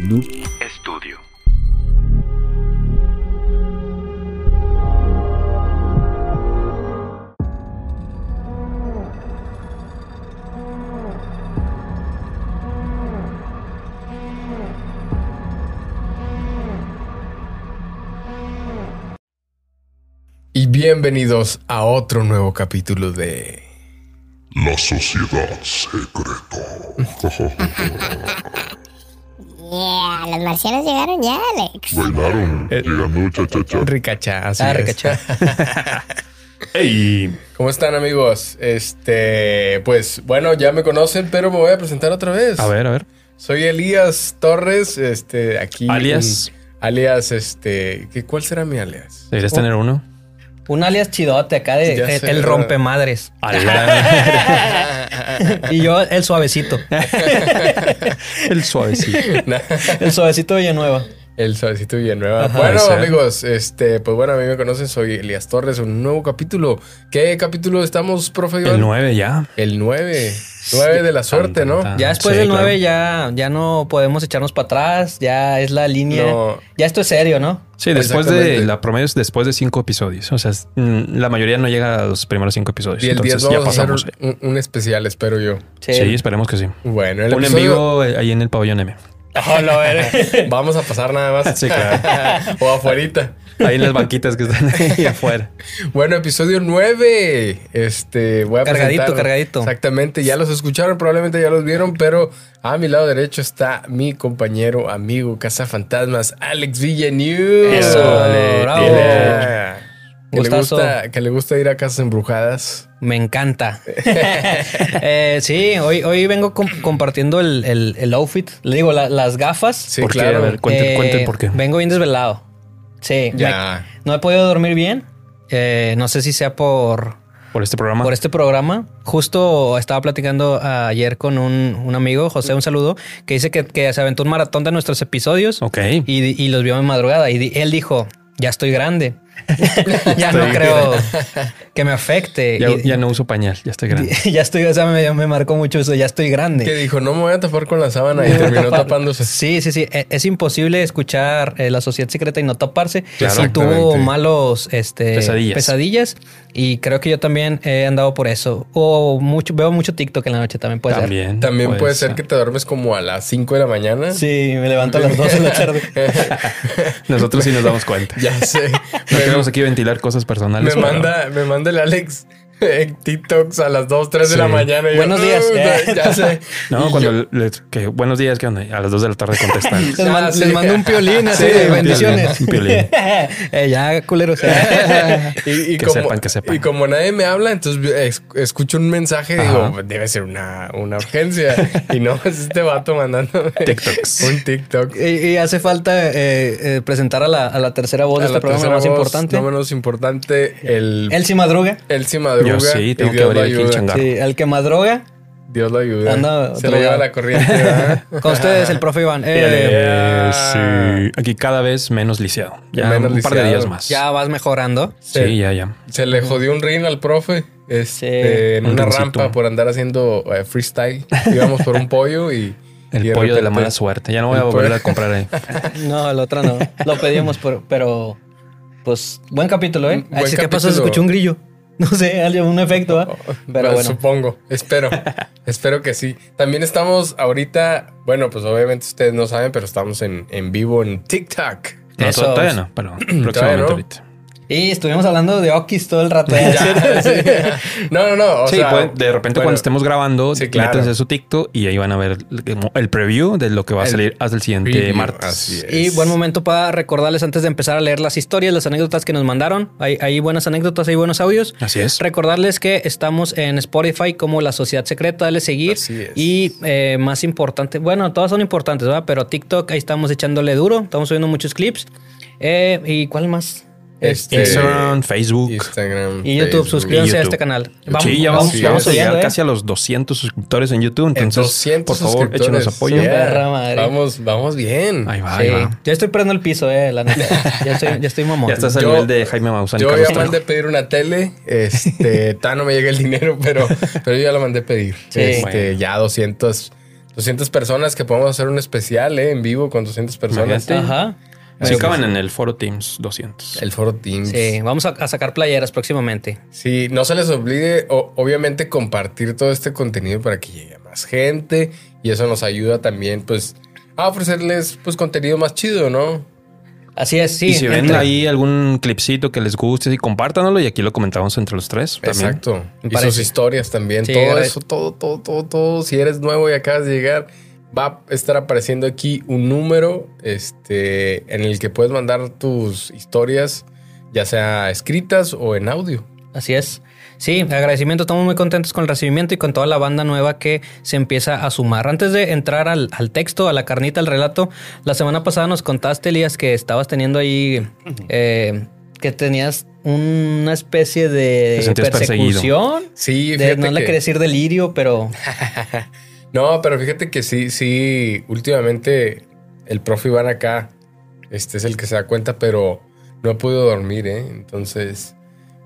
Noob Studio. Y bienvenidos a otro nuevo capítulo de La Sociedad Secreta. Yeah, los marcianos llegaron ya, Alex. Bailaron, llegando cha-cha-cha. Ricacha. Así Ah, es. ricacha. Hey, ¿cómo están amigos? Este, pues bueno, ya me conocen, pero me voy a presentar otra vez. A ver, a ver. Soy Elías Torres, este, aquí. Alias. un- alias, este, ¿qué, ¿cuál será mi alias? Deberías tener uno. Un alias chidote acá de el, sé, el rompemadres. Y yo el suavecito. El suavecito. El suavecito Villanueva. El suavecito Villanueva. Ajá, bueno, amigos, este, pues bueno, a mí me conocen, soy Elías Torres, un nuevo capítulo. ¿Qué capítulo estamos, profe? Iván? El 9 ya. El 9. 9 de la suerte, Tan, ¿no? tan. Ya después Sí, del claro. 9 ya, ya no podemos echarnos para atrás. Ya es la línea. No. Ya esto es serio, ¿no? Sí, después de la promedio es después de cinco episodios. O sea, es- mm, la mayoría no llega a los primeros cinco episodios. Y el 10 Entonces ya vamos a hacer pasamos. un, un especial, espero yo. Sí, esperemos que sí. Bueno, el Un en episodio- vivo eh, ahí en el pabellón M. Vamos a pasar nada más. Sí, claro. o afuerita. Ahí en las banquitas que están ahí afuera. Bueno, episodio 9. Este, voy a Cargadito, presentar- cargadito. Exactamente, ya los escucharon, probablemente ya los vieron, pero a mi lado derecho está mi compañero, amigo, cazafantasmas, Alex Villanueva. Eso, bravo. Yeah. Que le, gusta, que le gusta ir a casas embrujadas. Me encanta. Eh, sí, hoy, hoy vengo com- compartiendo el, el- el outfit. Le digo, la- las gafas. Sí, ¿Por qué? claro. A ver, cuenten, Eh, cuenten por qué. Vengo bien desvelado. Sí. Ya. me- no he podido dormir bien. Eh, no sé si sea por, Por este programa. por este programa. Justo estaba platicando ayer con un, un amigo, José, un saludo, que dice que, que se aventó un maratón de nuestros episodios Ok. y, y los vio en madrugada. Y di- él dijo, ya estoy grande. ya no creo que me afecte. Ya, Y- ya no uso pañal, ya estoy grande. ya estoy, o sea, me, me marcó mucho eso, ya estoy grande. Que dijo, no me voy a tapar con la sábana y terminó Tapar- tapándose. Sí, sí, sí. E- Es imposible escuchar eh, la sociedad secreta y no taparse. Claro. y tuvo malos este, Pesadillas. pesadillas. Y creo que yo también he andado por eso. O mucho, veo mucho TikTok en la noche también puede ser. También. También puede ser que te duermes como a las 5 de la mañana. Sí, me levanto a las 12 de la tarde. Nosotros sí nos damos cuenta. Ya sé. Me- queremos aquí ventilar cosas personales. Me pero- manda, me manda el Alex en TikToks a las 2, 3 de la mañana. y yo, Buenos días. "Uh, ya sé. No, Y cuando yo- les- que buenos días, ¿qué onda? A las 2 de la tarde contestan. Les, man- Ah, sí. les mando un piolín así Sí, de bendiciones. un piolín. Eh, ya, culeros. y, y Que como, sepan, que sepan. Y como nadie me habla, entonces es- escucho un mensaje y digo, debe ser una, una urgencia. y no, es este vato mandando TikToks. un TikTok. y, y hace falta eh, eh, presentar a la, a la tercera voz de este programa más voz, importante. No menos importante, el... Él sí madruga. Él sí madruga. Yo sí, tengo que Dios lo abrir aquí el changarro. Sí, el que madruga. Dios lo ayuda. Anda Se lo lleva la corriente. ¿verdad? Con ustedes, el profe Iván. Eh, Eh, sí. Aquí cada vez menos lisiado. Ya Menos un par de días más. ya vas mejorando. Sí, ya, ya. Se le jodió un ring al profe este, en Un una rincito. rampa por andar haciendo eh, freestyle. Íbamos por un pollo y. El y pollo de la mala suerte. Ya no voy a volver a comprar ahí. No, el otro no. Lo pedíamos, pero, pero pues buen capítulo, ¿eh? Buen Así que pasó, se capítulo. escuchó un grillo. No sé, algo, un efecto, ¿va? Pero Pues, bueno. Supongo, espero. espero que sí. También estamos ahorita, bueno, pues obviamente ustedes no saben, pero estamos en, en vivo en TikTok. No, Eso. todavía no, pero próximamente no. ahorita. Y estuvimos hablando de Okis todo el rato. Ya, sí. No, no, no. o sí, sea, pueden- de repente bueno, cuando estemos grabando, Sí, claro. métanse su TikTok y ahí van a ver el- preview de lo que va a El salir hasta el siguiente preview, martes. Así es. Y buen momento para recordarles antes de empezar a leer las historias, las anécdotas que nos mandaron. Hay, hay buenas anécdotas, hay buenos audios. Así es. Recordarles que estamos en Spotify como La Sociedad Secreta, dale seguir. Así es. Y eh, más importante, bueno, todas son importantes, ¿verdad? Pero TikTok, ahí estamos echándole duro, estamos subiendo muchos clips. Eh, ¿Y cuál más? Este, Instagram, Facebook. Instagram. Y YouTube, Facebook. suscríbanse a YouTube. este canal. sí, ya vamos, sí, vamos a sí, llegar ¿eh? casi a los 200 suscriptores en YouTube. Entonces, 200 por favor, échenos suscriptores. apoyo. Yeah. Madre. Vamos, vamos bien. Ahí va, Sí. ahí va. Ya estoy perdiendo el piso, eh, la neta. Ya estoy, ya estoy mamón. Ya estás al Yo- nivel de Jaime Maussan Yo ya mandé pedir una tele. Este, no me llega el dinero, pero, pero yo ya la mandé pedir. Sí. Este, Bueno. ya 200. 200 personas que podemos hacer un especial eh, en vivo con 200 personas. Ajá. Pero, acaban en el foro Teams 200. El foro Teams. Sí, vamos a, a sacar playeras próximamente. Sí, no se les olvide, o- obviamente, compartir todo este contenido para que llegue a más gente. Y eso nos ayuda también, pues, a ofrecerles, pues, contenido más chido, ¿no? Así es, sí. y si ven ahí algún clipcito que les guste, sí, compártanlo y aquí lo comentamos entre los tres. También. Exacto. Y sus historias también. Sí, todo eso, todo, todo, todo, todo. Si eres nuevo y acabas de llegar, va a estar apareciendo aquí un número este, en el que puedes mandar tus historias, ya sea escritas o en audio. Así es. Sí, agradecimiento. Estamos muy contentos con el recibimiento y con toda la banda nueva que se empieza a sumar. Antes de entrar al, al texto, a la carnita, al relato, la semana pasada nos contaste, Elías, que estabas teniendo ahí, eh, que tenías una especie de persecución. Sí, De- no le que- quería decir delirio, pero No, pero fíjate que sí, sí, últimamente el profe Iván acá, este es el que se da cuenta, pero no he podido dormir, ¿eh? Entonces,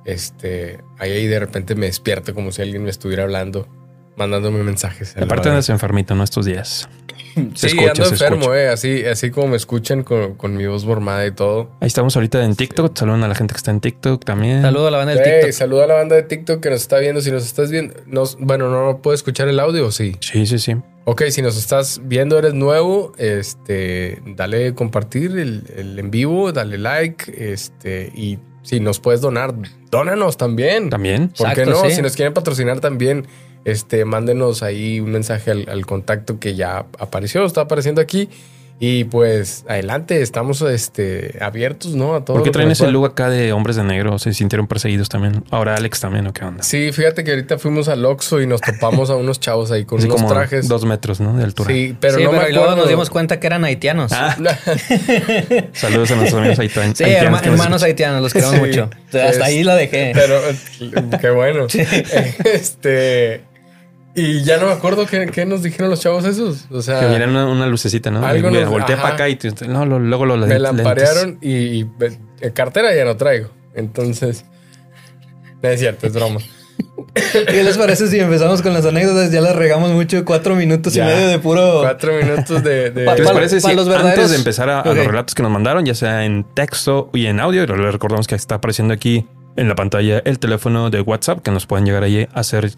este, ahí, ahí de repente me despierto como si alguien me estuviera hablando, mandándome mensajes. Aparte andas enfermito, ¿no? Estos días. Se Sí, escucha, ando se enfermo, escucha. eh, así, así como me escuchan con, con mi voz mormada y todo. Ahí estamos ahorita en TikTok. Saludan a la gente que está en TikTok también. saludo a la banda Hey, TikTok. saluda a la banda de TikTok que nos está viendo. Si nos estás viendo, nos, bueno, no, no puedo escuchar el audio, ¿o sí. Sí, sí, sí. Ok, si nos estás viendo, eres nuevo, este, dale compartir el, el en vivo, dale like, este, y si nos puedes donar, dónanos también. También. ¿Por qué no? sí. Si nos quieren patrocinar también, este, mándenos ahí un mensaje al, al contacto que ya apareció, está apareciendo aquí. Y pues adelante, estamos este, abiertos, ¿no? A todo. ¿Por qué traen ese look acá de hombres de negro? Se sintieron perseguidos también. Ahora Alex también, ¿o qué onda? Sí, fíjate que ahorita fuimos al Oxxo y nos topamos a unos chavos ahí con Así unos como trajes. dos metros, ¿no? De altura. Sí, pero sí, no pero me luego nos dimos cuenta que eran haitianos. Ah, saludos a nuestros amigos haitian- sí, haitianos nos hermanos haitianos, los queremos Sí, mucho. O sea, hasta es- ahí la dejé. Pero qué bueno. Este. Y ya no me acuerdo qué, qué nos dijeron los chavos esos. O sea, Que vieran una, una lucecita, ¿no? Algo mira, nos- ajá. para acá y tú- no, lo- luego lo me lentes. lamparearon y, y, cartera ya no traigo. Entonces. No es cierto, es broma. ¿Qué les parece si empezamos con las anécdotas? Ya las regamos mucho, cuatro minutos Ya. y medio de puro. Cuatro minutos de. de- ¿Qué les pa- parece pa si los antes de empezar a, los relatos que nos mandaron, ya sea en texto y en audio, y les recordamos que está apareciendo aquí en la pantalla el teléfono de WhatsApp que nos pueden llegar ahí a hacer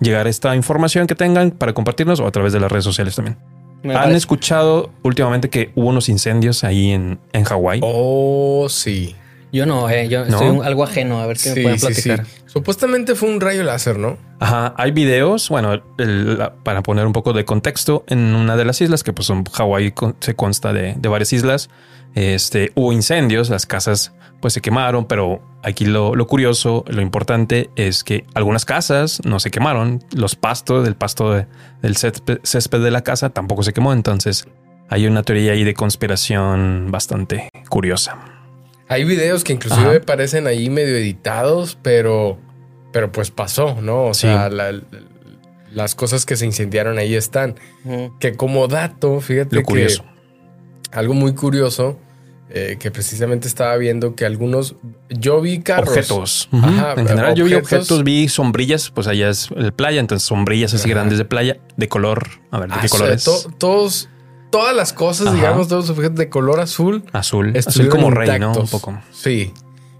llegar esta información que tengan para compartirnos o a través de las redes sociales también. Me ¿Han parece. escuchado últimamente que hubo unos incendios ahí en, en Hawái? Oh, sí. Yo no, eh, yo ¿No? estoy un- algo ajeno. A ver qué me pueden sí, sí. platicar. Supuestamente fue un rayo láser, ¿no? Ajá, hay videos, bueno, el- la- para poner un poco de contexto, en una de las islas, que pues son Hawái con- se consta de, de varias islas, este, hubo incendios, las casas pues se quemaron, pero aquí lo, lo curioso, lo importante es que algunas casas no se quemaron, los pastos del pasto de- del césped, césped de la casa tampoco se quemó, entonces hay una teoría ahí de conspiración bastante curiosa. Hay videos que inclusive Ajá. parecen ahí medio editados, pero, pero pues pasó, ¿no? O Sí. sea, la- las cosas que se incendiaron ahí están. Que como dato, fíjate Lo que curioso. algo muy curioso, eh, que precisamente estaba viendo que algunos, yo vi carros. Objetos. Ajá, en general, yo vi objetos. objetos, vi sombrillas, pues allá es el playa, entonces sombrillas así Ajá. grandes de playa, de color. A ver, ¿de Ah, qué o sea, colores? to- todos, todas las cosas, Ajá. digamos, todos los objetos de color azul. Azul. Azul estuvieron como rey, ¿no? Un intactos. poco. Sí,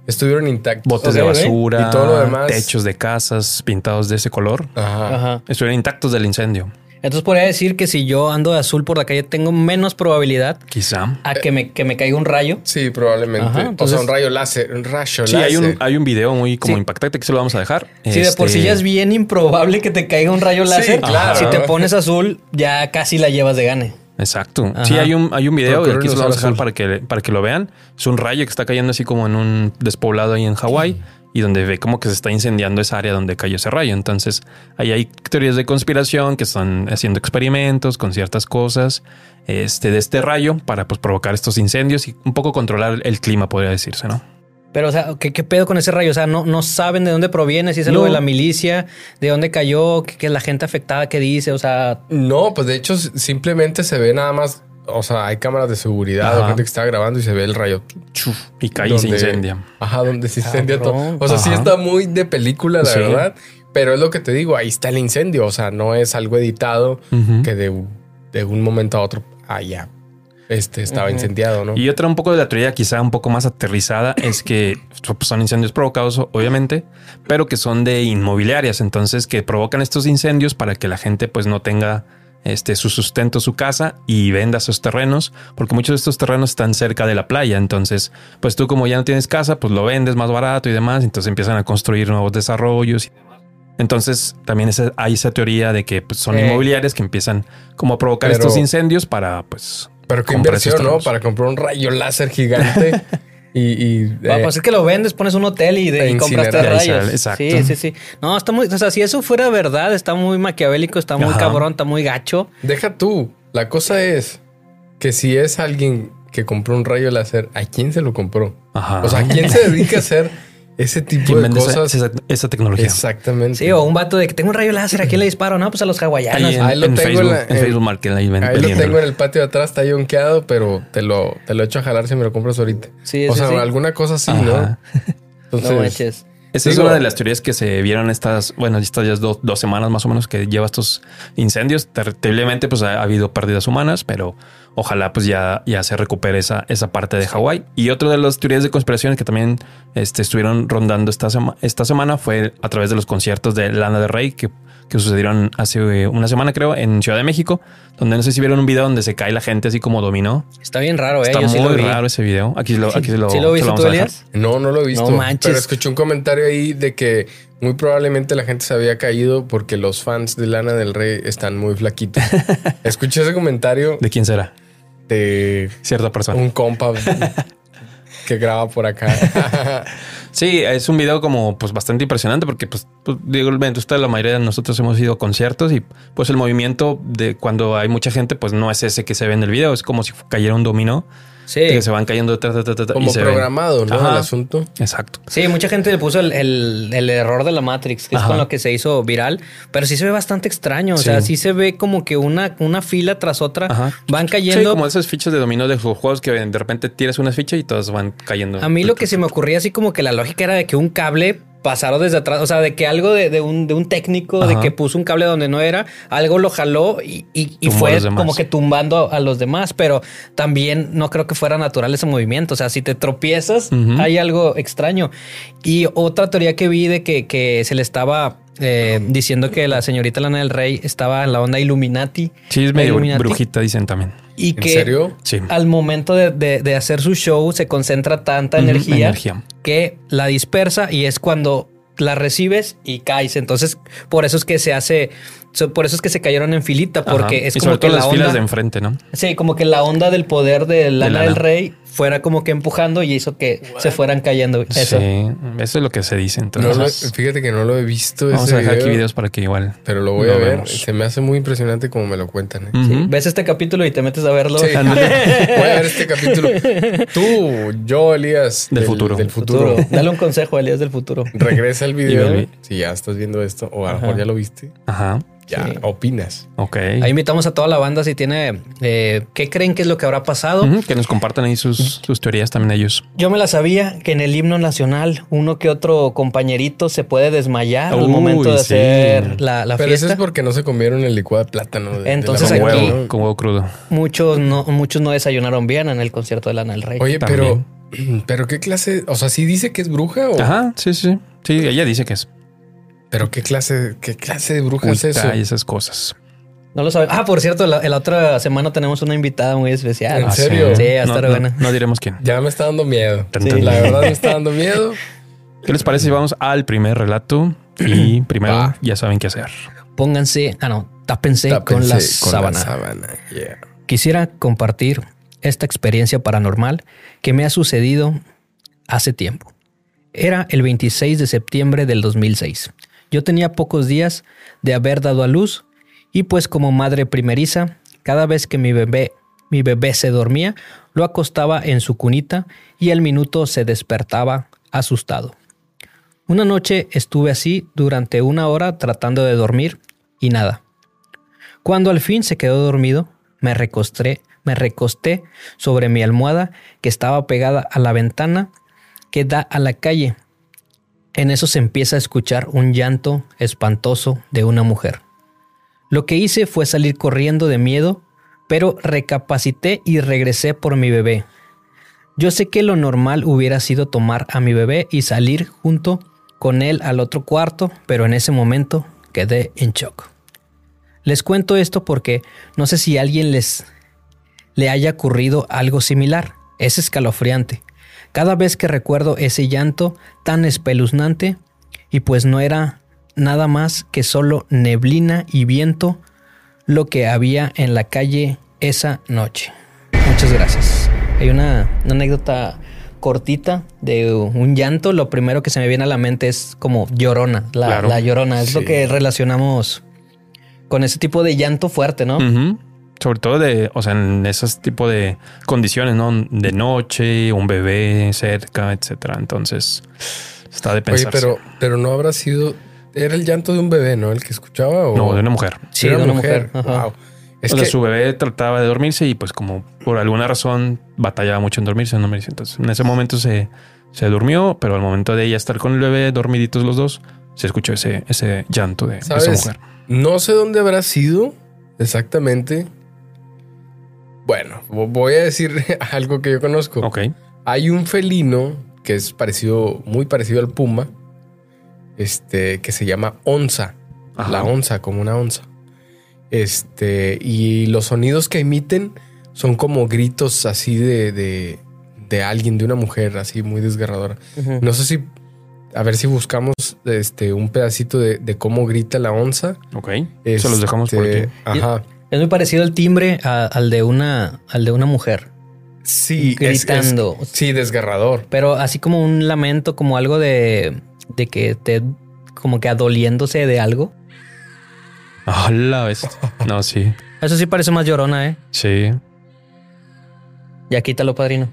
estuvieron intactos. Botes de basura. Y todo lo demás. Techos de casas pintados de ese color. Ajá. Ajá. Estuvieron intactos del incendio. Entonces podría decir que si yo ando de azul por la calle, tengo menos probabilidad Quizá. a que me, que me caiga un rayo. Sí, probablemente. Ajá, o sea, un rayo láser, un rayo Sí, hay un, láser. hay un video muy como Sí. impactante que se lo vamos a dejar. Si de por sí Este, ya es bien improbable que te caiga un rayo Sí, láser, claro. si te pones azul, ya casi la llevas de gane. Exacto. Ajá. Sí, hay un, hay un video y aquí se lo vamos a dejar para que, para que lo vean. Es un rayo que está cayendo así como en un despoblado ahí en Hawái y donde ve como que se está incendiando esa área donde cayó ese rayo. Entonces, ahí hay teorías de conspiración que están haciendo experimentos con ciertas cosas este, de este rayo para pues, provocar estos incendios y un poco controlar el clima, podría decirse, ¿no? Pero, o sea, ¿qué, qué pedo con ese rayo? O sea, no, no saben de dónde proviene, si es algo No. de la milicia, de dónde cayó, qué, qué la gente afectada que dice, o sea, No, pues de hecho simplemente se ve nada más, o sea, hay cámaras de seguridad, Ajá. o gente que está grabando y se ve el rayo. Chuf, y cae y se incendia. Ajá, donde se incendia Cabrón. todo. O sea, sí está muy de película, la Sí. verdad. Pero es lo que te digo, ahí está el incendio. O sea, no es algo editado que de de un momento a otro, ya, este estaba incendiado, ¿no? Y otra un poco de la teoría quizá un poco más aterrizada es que son incendios provocados, obviamente, pero que son de inmobiliarias, entonces que provocan estos incendios para que la gente pues no tenga este, su sustento, su casa y venda esos terrenos, porque muchos de estos terrenos están cerca de la playa. Entonces, pues tú como ya no tienes casa, pues lo vendes más barato y demás. Entonces empiezan a construir nuevos desarrollos y demás. Entonces también esa- hay esa teoría de que pues, son Eh. inmobiliarias que empiezan como a provocar Pero- estos incendios para pues... Pero qué inversión, ¿no? Para comprar un rayo láser gigante y... y, Ah, eh, pues es que lo vendes, pones un hotel y, de, y Te compras tres rayos. exacto. Sí, sí, sí. No, está muy, o sea, si eso fuera verdad, está muy maquiavélico, está muy Ajá. cabrón, está muy gacho. Deja tú. La cosa es que si es alguien que compró un rayo láser, ¿a quién se lo compró? Ajá. O sea, ¿quién se dedica a hacer ese tipo ¿Quién de cosas? esa- esa tecnología? Exactamente. Sí, o un vato de que tengo un rayo láser, ¿a quién le disparo? No, pues a los hawaianos. Ahí en, Ahí lo en tengo en Facebook, la- en en- Facebook Market, ahí, ven- Ahí lo tengo en el patio de atrás, está yonqueado, pero te lo, te lo echo a jalar si me lo compras ahorita. Sí, o sí, sea, sí. alguna cosa así, Ajá. ¿no? Entonces, no manches. Esa es una de las teorías que se vieron estas, bueno, estas ya dos, dos semanas más o menos que lleva estos incendios. Terriblemente, pues ha, ha habido pérdidas humanas, pero ojalá pues ya, ya se recupere esa, esa parte de Hawái. Y otra de las teorías de conspiraciones que también este, estuvieron rondando esta, sema- esta semana fue a través de los conciertos de Lana del Rey que, que sucedieron hace eh, una semana, creo, en Ciudad de México, donde no sé si vieron un video donde se cae la gente así como dominó. Está bien raro, ¿eh? Está Yo sí muy lo vi. raro ese video. Aquí lo, aquí lo, ¿Sí lo viste vamos tú. Elías? no, no lo he visto. No manches. Pero escuché un comentario ahí de que muy probablemente la gente se había caído porque los fans de Lana del Rey están muy flaquitos. escuché ese comentario ¿De quién será? De Cierta persona. un compa que graba por acá. Sí, es un video como pues bastante impresionante porque pues, pues, digo, la mayoría de nosotros hemos ido a conciertos y pues el movimiento de cuando hay mucha gente pues no es ese que se ve en el video, es como si cayera un dominó Sí. que se van cayendo ta, ta, ta, ta, ta, Como y se ven. programado, ¿no? Ajá. El asunto. Exacto. Sí, mucha gente le puso el, el- el error de la Matrix, que es con lo que se hizo viral, pero sí se ve bastante extraño. O sea, Sí. sí se ve como que una, una fila tras otra Ajá. van Sí, cayendo. como esas fichas de dominó de los juegos que de repente tiras una ficha y todas van cayendo. A mí lo que se me ocurría así como que la lógica era de que un cable pasaron desde atrás, o sea, de que algo de, de un, de un técnico, de que puso un cable donde no era, algo lo jaló y, y- fue como que tumbando a, los demás, pero también no creo que fuera natural ese movimiento, o sea, si te tropiezas, hay algo extraño. Y otra teoría que vi de que, que se le estaba... eh, diciendo que la señorita Lana del Rey estaba en la onda Illuminati. Sí, es medio Illuminati, brujita, dicen también. Y ¿En que serio? Al momento de, de- de hacer su show se concentra tanta energía, energía. que la dispersa y es cuando la recibes y caes. Entonces, por eso es que se hace, so- por eso es que se cayeron en filita, porque Ajá. es y como sobre que todo la las filas de enfrente, ¿no? sí, como que la onda del poder de Lana, Lana. del Rey fuera como que empujando y hizo que se fueran cayendo. Eso. Sí, eso es lo que se dice. No Entonces, lo- fíjate que no lo he visto vamos ese a dejar video, aquí videos para que igual. pero lo voy lo a ver. vemos. Se me hace muy impresionante como me lo cuentan. ¿eh? Sí. Ves este capítulo y te metes a verlo. Sí. Voy a ver este capítulo. Tú, yo, Elías. Del futuro. Del futuro. Futuro. Dale un consejo a Elías del futuro. Regresa el video. Si ya estás viendo esto, o a lo mejor ya lo viste, Ajá. Ya Sí. opinas. Ok. Ahí invitamos a toda la banda si tiene eh, qué creen que es lo que habrá pasado. Que nos compartan ahí sus, sus teorías también ellos. Yo me la sabía que en el himno nacional uno que otro compañerito se puede desmayar al momento de sí. hacer la, la Pero eso fiesta. es porque no se comieron el licuado de plátano. de- de Entonces Con aquí- ¿no? huevo, con huevo crudo. Muchos no, muchos no desayunaron bien en el concierto de Lana del Rey. Oye, También. pero, pero qué clase, o sea, sí dice que es bruja o, Ajá, sí, sí. Sí, ella dice que es pero qué clase, qué clase de bruja es eso. Y esas cosas. No lo sabe. Ah, por cierto, la, la otra semana tenemos una invitada muy especial. ¿En Ah, serio? Sí, va a no, estar no- buena. no diremos quién. Ya me está dando miedo. Sí. La verdad me está dando miedo. ¿Qué les parece si vamos al primer relato? Y primero ya saben qué hacer. Pónganse, ah, no, tápense, con, la, con sábana. la sábana. Yeah. Quisiera compartir esta experiencia paranormal que me ha sucedido hace tiempo. Era el 26 de septiembre del 2006. Yo tenía pocos días de haber dado a luz y pues como madre primeriza, cada vez que mi bebé, mi bebé se dormía, lo acostaba en su cunita y al minuto se despertaba asustado. Una noche estuve así durante una hora tratando de dormir y nada. Cuando al fin se quedó dormido, me recosté, me recosté sobre mi almohada que estaba pegada a la ventana que da a la calle. En eso se empieza a escuchar un llanto espantoso de una mujer. Lo que hice fue salir corriendo de miedo, pero recapacité y regresé por mi bebé. Yo sé que lo normal hubiera sido tomar a mi bebé y salir junto con él al otro cuarto, pero en ese momento quedé en shock. Les cuento esto porque no sé si a alguien les le haya ocurrido algo similar. Es escalofriante. Cada vez que recuerdo ese llanto tan espeluznante, y pues no era nada más que solo neblina y viento lo que había en la calle esa noche. Muchas gracias. Hay una, una anécdota cortita de un llanto. Lo primero que se me viene a la mente es como llorona, la, Claro. la llorona. Es lo que relacionamos con ese tipo de llanto fuerte, ¿no? Sobre todo de, o sea, en esos tipo de condiciones, ¿no? De noche, un bebé cerca, etcétera. Entonces, está de Oye, pensar. pero, pero no habrá sido. Era el llanto de un bebé, ¿no? El que escuchaba. O... No, de una mujer. Sí, Era de una mujer. Wow. Es o sea, que su bebé trataba de dormirse y pues como por alguna razón batallaba mucho en dormirse, no me dice. Entonces, en ese momento se, se durmió, pero al momento de ella estar con el bebé dormiditos los dos, se escuchó ese, ese llanto de, de esa mujer. no sé dónde habrá sido exactamente. Bueno, vo- voy a decir algo que yo conozco. Ok. Hay un felino que es parecido, muy parecido al puma, este, que se llama onza. Ajá. La onza, como una onza. Este, y los sonidos que emiten son como gritos así de, de, de alguien, de una mujer, así muy desgarradora. No sé si, a ver si buscamos este, un pedacito de, de cómo grita la onza. Ok. Se los dejamos por Este, aquí. Ajá. Es muy parecido el timbre a- al de una, al de una mujer, Sí, gritando. es- sí, desgarrador. pero así como un lamento, como algo de, de que te, como que adoliéndose de algo. Ah, la. No, sí. Eso sí parece más llorona, ¿eh? Sí. Ya quítalo, padrino.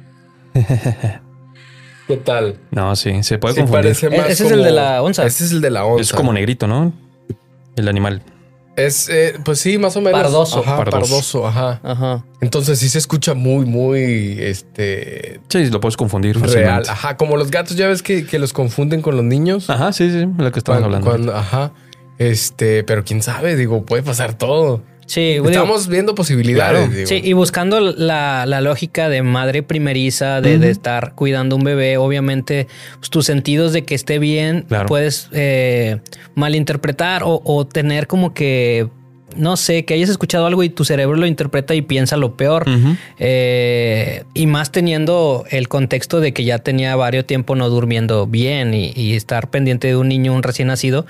¿Qué tal? No, sí. Se puede Sí, confundir. parece más Ese es el de la onza. Ese es el de la onza. Es como negrito, ¿no? El animal. Es, eh, pues sí, más o menos. Pardoso. Ajá, Pardoso. pardoso. ajá. Ajá. Entonces sí se escucha muy, muy, este, Sí, lo puedes confundir real. fácilmente. Ajá, como los gatos, ya ves que, que los confunden con los niños. Ajá, sí, sí, lo que estamos Cuando- hablando. cuando- ajá. Este, pero quién sabe, digo, puede pasar todo. Sí, digo, Estamos viendo posibilidades. Claro. digo. Sí, y buscando la, la lógica de madre primeriza, de, de estar cuidando un bebé, obviamente pues, tus sentidos de que esté bien Claro. puedes eh, malinterpretar o, o tener como que, no sé, que hayas escuchado algo y tu cerebro lo interpreta y piensa lo peor. Eh, y más teniendo el contexto de que ya tenía varios tiempo no durmiendo bien y, y estar pendiente de un niño, un recién nacido,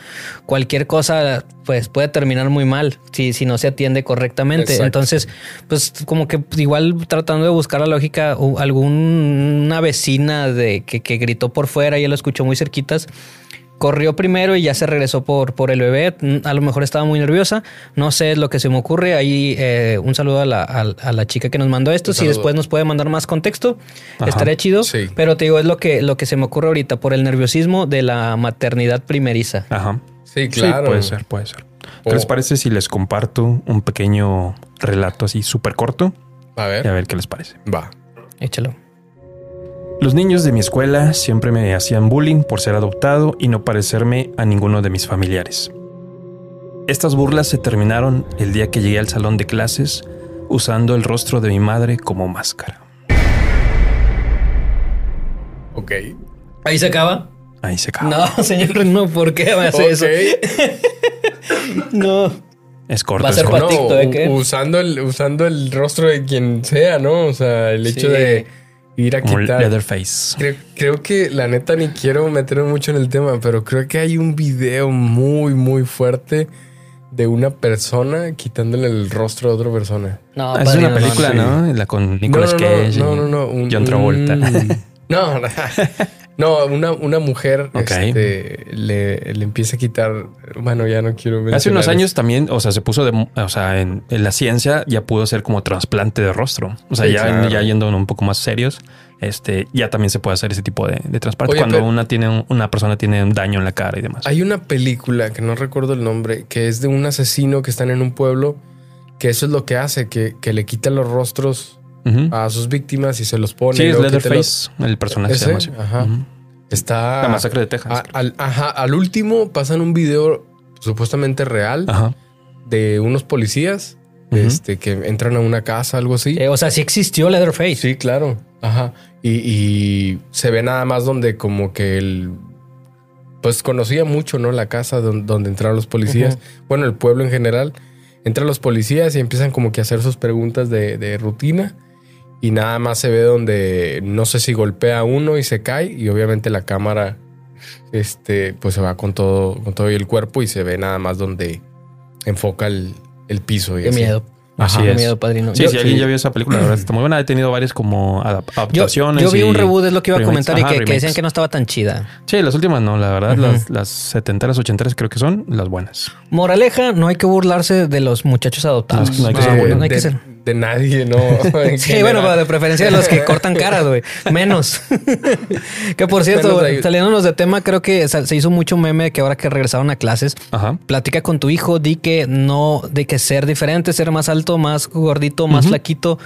cualquier cosa pues puede terminar muy mal si, si no se atiende correctamente. Exacto. Entonces, pues como que igual tratando de buscar la lógica, alguna vecina de que, que gritó por fuera y él lo escuchó muy cerquitas. Corrió primero y ya se regresó por, por el bebé. Mm, A lo mejor estaba muy nerviosa. No sé es lo que se me ocurre. Ahí eh, un saludo a la, a- a la chica que nos mandó esto. Si después nos puede mandar más contexto, Ajá. estaría chido. Sí. Pero te digo, es lo que, lo que se me ocurre ahorita por el nerviosismo de la maternidad primeriza. Ajá. Sí, claro. Sí, puede ser, puede ser. ¿Qué Oh. les parece si les comparto un pequeño relato así súper corto? A Y a ver, ver qué les parece. va. Échalo. Los niños de mi escuela siempre me hacían bullying por ser adoptado y no parecerme a ninguno de mis familiares. Estas burlas se terminaron el día que llegué al salón de clases usando el rostro de mi madre como máscara. Ok. Ahí se acaba. Ahí se acaba. No, señor, no, ¿por qué hace eso? Ok. No. Es corto. Va a es ser corto. No, Patito, ¿eh? u- ¿Qué? usando, el, usando el rostro de quien sea, ¿no? O sea, el hecho Sí. de ir a Como quitar. Leatherface. Creo, creo que la neta ni quiero meterme mucho en el tema, pero creo que hay un video muy, muy fuerte de una persona quitándole el rostro a otra persona. No, Ah, es una película, sí. ¿no? La con Nicolas no, no, Cage. No, no, no. un- John Travolta. un- no, no, una, una mujer este, le, le empieza a quitar. Bueno, ya no quiero Hace unos años también, o sea, se puso de, o sea, en, en la ciencia ya pudo ser como trasplante de rostro. O sea, Sí, ya, claro. ya yendo un poco más serios, este, ya también se puede hacer ese tipo de, de trasplante cuando una tiene un- una persona tiene un daño en la cara y demás. Hay una película que no recuerdo el nombre, que es de un asesino que están en un pueblo, que eso es lo que hace, que, que le quita los rostros A sus víctimas y se los pone. sí, es Leatherface, el personaje se ¿Ese? llama así. Ajá. Está. La masacre de Texas. a- al, ajá, al último pasan un video supuestamente real Ajá. de unos policías este, que entran a una casa, algo así. Eh, o sea, sí existió Leatherface. Sí, claro. Ajá. Y, y se ve nada más donde como que él, pues conocía mucho, ¿no? La casa don- donde, entraron los policías. Bueno, el pueblo en general. Entran los policías y empiezan como que a hacer sus preguntas de, de rutina. Y nada más se ve donde no sé si golpea a uno y se cae. Y obviamente la cámara, este, pues se va con todo, con todo y el cuerpo y se ve nada más donde enfoca el, el piso. Y Qué así. miedo. Así Qué es. miedo, padrino. Sí, Yo- si alguien ya vio esa película, la verdad está muy buena. He tenido varias como Yo, adaptaciones. yo vi un reboot, es lo que iba a remakes. comentar, y Ajá, que, que decían que no estaba tan chida. Sí, las últimas no, la verdad. Las, las 70 las 80 creo que son las buenas. Moraleja, no hay que burlarse de los muchachos adoptados. No hay que De- ser bueno. no hay que de, ser- de nadie, ¿no? En Sí, bueno, general. de preferencia de los que cortan caras, güey. Menos. que por cierto, saliéndonos de tema, creo que se hizo mucho meme de que ahora que regresaron a clases, Ajá. platica con tu hijo, di que no, de que ser diferente, ser más alto, más gordito, más flaquito,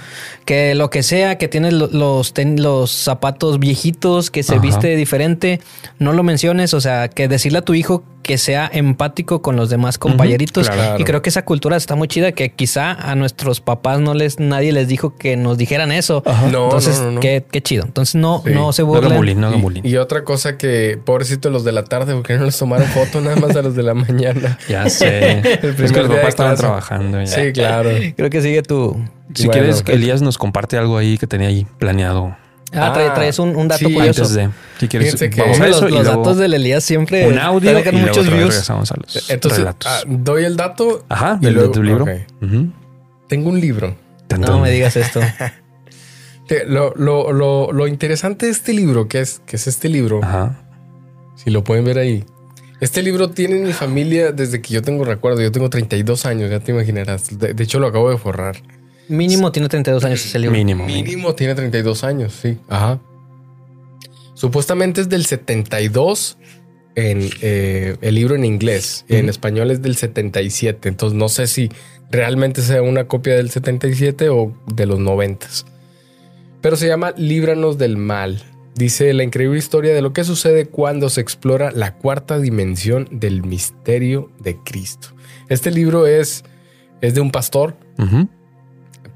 que lo que sea, que tienes lo- los, ten- los zapatos viejitos, que se Ajá. viste diferente, no lo menciones, o sea, que decirle a tu hijo que sea empático con los demás compañeritos. claro. Y creo que esa cultura está muy chida, que quizá a nuestros papás no les, nadie les dijo que nos dijeran eso. No, Entonces, no, no, no. Qué, qué chido. Entonces, no, Sí. no se No burlen. bullying, no Y, otra cosa que, pobrecito los de la tarde, porque no les tomaron foto nada más a los de la mañana. Ya sé. es que los papás estaban trabajando. ya. Sí, claro. Creo que sigue tu, Si Bueno, quieres, ok. Elías nos comparte algo ahí que tenía ahí planeado. Ah, Ah, traes un, un dato sí, curioso. Antes de. Si quieres, Fíjense que- vamos a Hombre, eso los, y los luego datos del Elías siempre un audio sacan y muchos views. regresamos a los Entonces, relatos. ah, doy el dato. Ajá, y del luego- de tu libro. ok. Ujú. Tengo un libro. Tan, No me digas esto. Lo, lo- lo- lo interesante de este libro, que es, que es este libro, Ajá. si lo pueden ver ahí. Este libro tiene en mi familia desde que yo tengo recuerdo. Yo tengo 32 años, ya te imaginarás. De, de hecho, lo acabo de forrar. Mínimo tiene 32 años ese libro. Mínimo. Mínimo tiene 32 años, sí. Ajá. Supuestamente es del 72 en eh, el libro en inglés. En español es del 77. Entonces no sé si realmente sea una copia del 77 o de los 90. Pero se llama Líbranos del Mal. Dice la increíble historia de lo que sucede cuando se explora la cuarta dimensión del misterio de Cristo. Este libro es, es de un pastor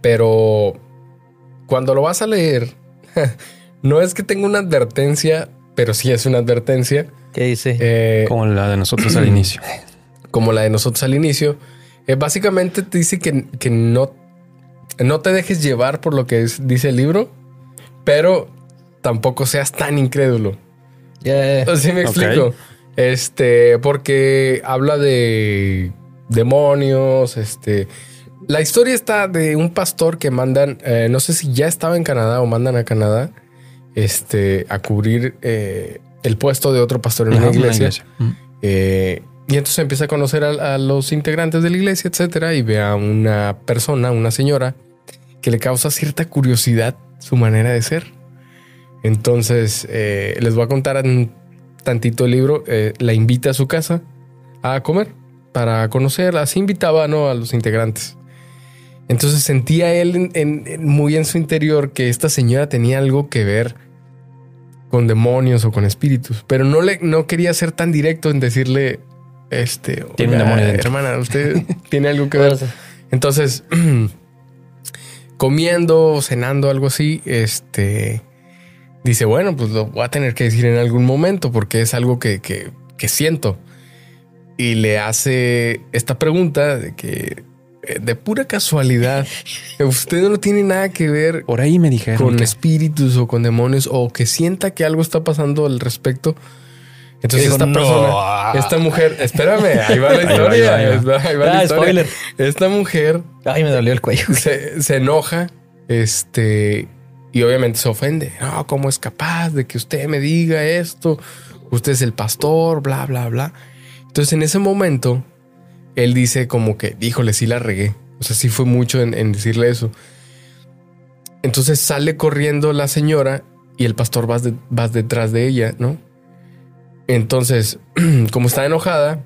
pero cuando lo vas a leer, no es que tenga una advertencia, pero sí es una advertencia, ¿Qué dice? eh, Como la de nosotros al inicio. como la de nosotros al inicio. Eh, básicamente te dice que, que no, no te dejes llevar por lo que es- dice el libro, pero tampoco seas tan incrédulo. Ya, Así me explico. Este, porque habla de demonios, este. La historia está de un pastor que mandan, eh, no sé si ya estaba en Canadá o mandan a Canadá, este, a cubrir eh, el puesto de otro pastor en una iglesia. Eh, y entonces empieza a conocer a, a los integrantes de la iglesia, etcétera, y ve a una persona, una señora, que le causa cierta curiosidad su manera de ser. Entonces, eh, les voy a contar un tantito el libro. eh, la invita a su casa a comer para conocerla. Así invitaba ¿no? a los integrantes. Entonces sentía él en- en- en- muy en su interior que esta señora tenía algo que ver con demonios o con espíritus, pero no le no quería ser tan directo en decirle este Tiene un "Oiga, demonio dentro". hermana, usted tiene algo que ver. Entonces, comiendo, cenando, algo así, este dice, bueno, pues lo voy a tener que decir en algún momento porque es algo que, que- que siento. Y le hace esta pregunta de que de pura casualidad, usted no tiene nada que ver Por ahí me dijeron. con que- espíritus o con demonios o que sienta que algo está pasando al respecto. Entonces Digo, esta "No". persona, esta mujer, espérame, ahí va la historia. ahí va, ahí va. ahí va la Ah, historia. spoiler. Esta mujer Ay, me dolió el cuello. se, se enoja, este, y obviamente se ofende. No, ¿cómo es capaz de que usted me diga esto? Usted es el pastor, bla, bla, bla. Entonces, en ese momento, él dice como que, híjole, sí la regué. O sea, sí fue mucho en, en decirle eso. Entonces sale corriendo la señora y el pastor va, de- va detrás de ella, ¿no? Entonces, como está enojada,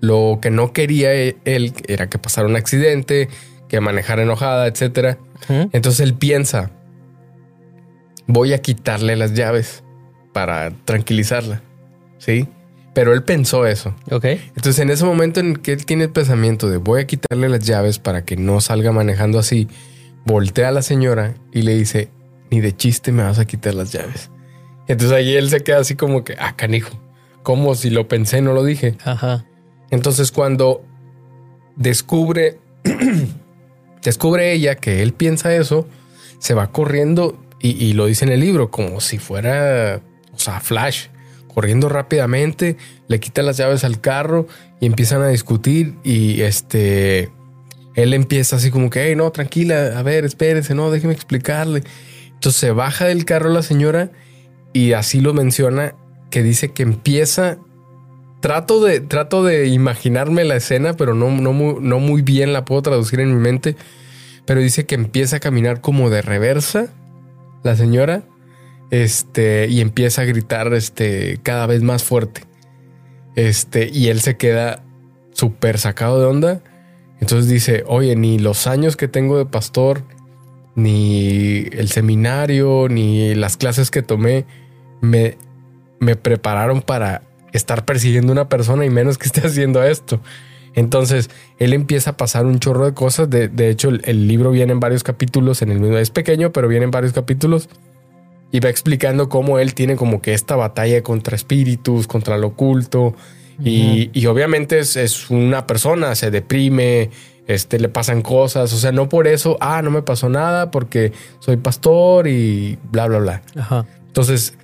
lo que no quería e- él era que pasara un accidente, que manejara enojada, etcétera. Entonces él piensa, voy a quitarle las llaves para tranquilizarla, ¿sí? Pero él pensó eso. Ok. Entonces, en ese momento en que él tiene el pensamiento de voy a quitarle las llaves para que no salga manejando así, voltea a la señora y le dice, ni de chiste me vas a quitar las llaves. Entonces ahí él se queda así como que, ah, canijo, como si lo pensé, no lo dije. Ajá. Entonces cuando descubre, descubre ella que él piensa eso, se va corriendo y, y lo dice en el libro, como si fuera, o sea, Flash, corriendo rápidamente, le quita las llaves al carro y empiezan a discutir y este, él empieza así como que, hey, no, tranquila, a ver, espérese, no, déjeme explicarle. Entonces se baja del carro la señora y así lo menciona, que dice que empieza trato de, trato de imaginarme la escena, pero no, no, muy, no muy bien la puedo traducir en mi mente. Pero dice que empieza a caminar como de reversa la señora. Este, y empieza a gritar este, cada vez más fuerte. Este, y él se queda súper sacado de onda. Entonces dice: Oye, ni los años que tengo de pastor, ni el seminario, ni las clases que tomé, me, me prepararon para estar persiguiendo a una persona y menos que esté haciendo esto. Entonces, él empieza a pasar un chorro de cosas. De, de hecho, el, el, libro viene en varios capítulos. En el mismo es pequeño, pero viene en varios capítulos. Y va explicando cómo él tiene como que esta batalla contra espíritus, contra lo oculto. Uh -huh. y, y, obviamente es, es, una persona, se deprime, este, le pasan cosas. O sea, no por eso, ah, no me pasó nada porque soy pastor y bla, bla, bla. Ajá. Entonces,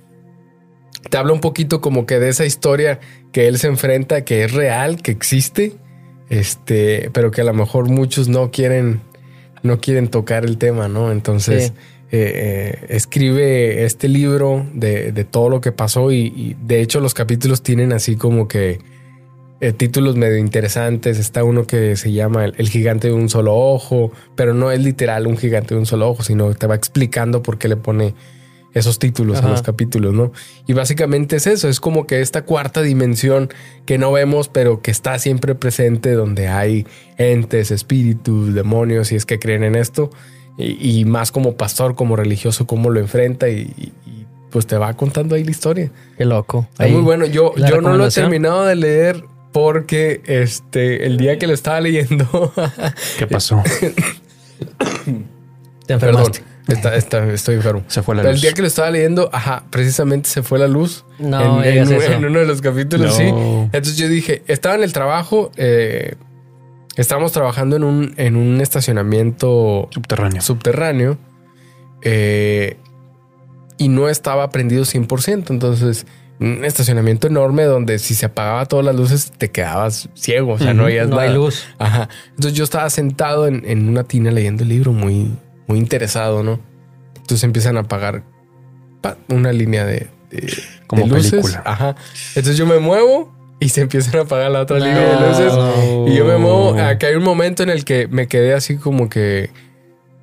te habla un poquito como que de esa historia que él se enfrenta, que es real, que existe, este, pero que a lo mejor muchos no quieren, no quieren tocar el tema, ¿no? Entonces sí. Eh, eh, escribe este libro de, de, todo lo que pasó y, y, de hecho los capítulos tienen así como que eh, títulos medio interesantes. Está uno que se llama el, el, gigante de un solo ojo, pero no es literal un gigante de un solo ojo, sino te va explicando por qué le pone esos títulos Ajá. en los capítulos, ¿no? Y básicamente es eso, es como que esta cuarta dimensión que no vemos, pero que está siempre presente, donde hay entes, espíritus, demonios, si es que creen en esto, y, y más como pastor, como religioso, cómo lo enfrenta y, y, pues te va contando ahí la historia. Qué loco. Muy bueno. Yo, yo no lo he terminado de leer porque este, el día que lo estaba leyendo... ¿Qué pasó? Te enfermaste. Perdón. Está, está, estoy enfermo. Se fue la Pero luz. El día que lo estaba leyendo, ajá, precisamente se fue la luz. No, en, en, eso. en uno de los capítulos, No. sí. Entonces yo dije, estaba en el trabajo, eh, estábamos trabajando en un, en un estacionamiento Subterráneo. subterráneo eh, y no estaba prendido 100%. Entonces, un estacionamiento enorme donde si se apagaba todas las luces te quedabas ciego, o sea, no veías No nada. hay luz. Ajá. Entonces yo estaba sentado en, en una tina leyendo el libro muy, muy interesado, ¿no? Entonces empiezan a apagar pa, una línea de, de, Como de luces. película. Ajá. Entonces yo me muevo y se empiezan a apagar la otra línea de luces. Y yo me muevo. Acá hay un momento en el que me quedé así como que.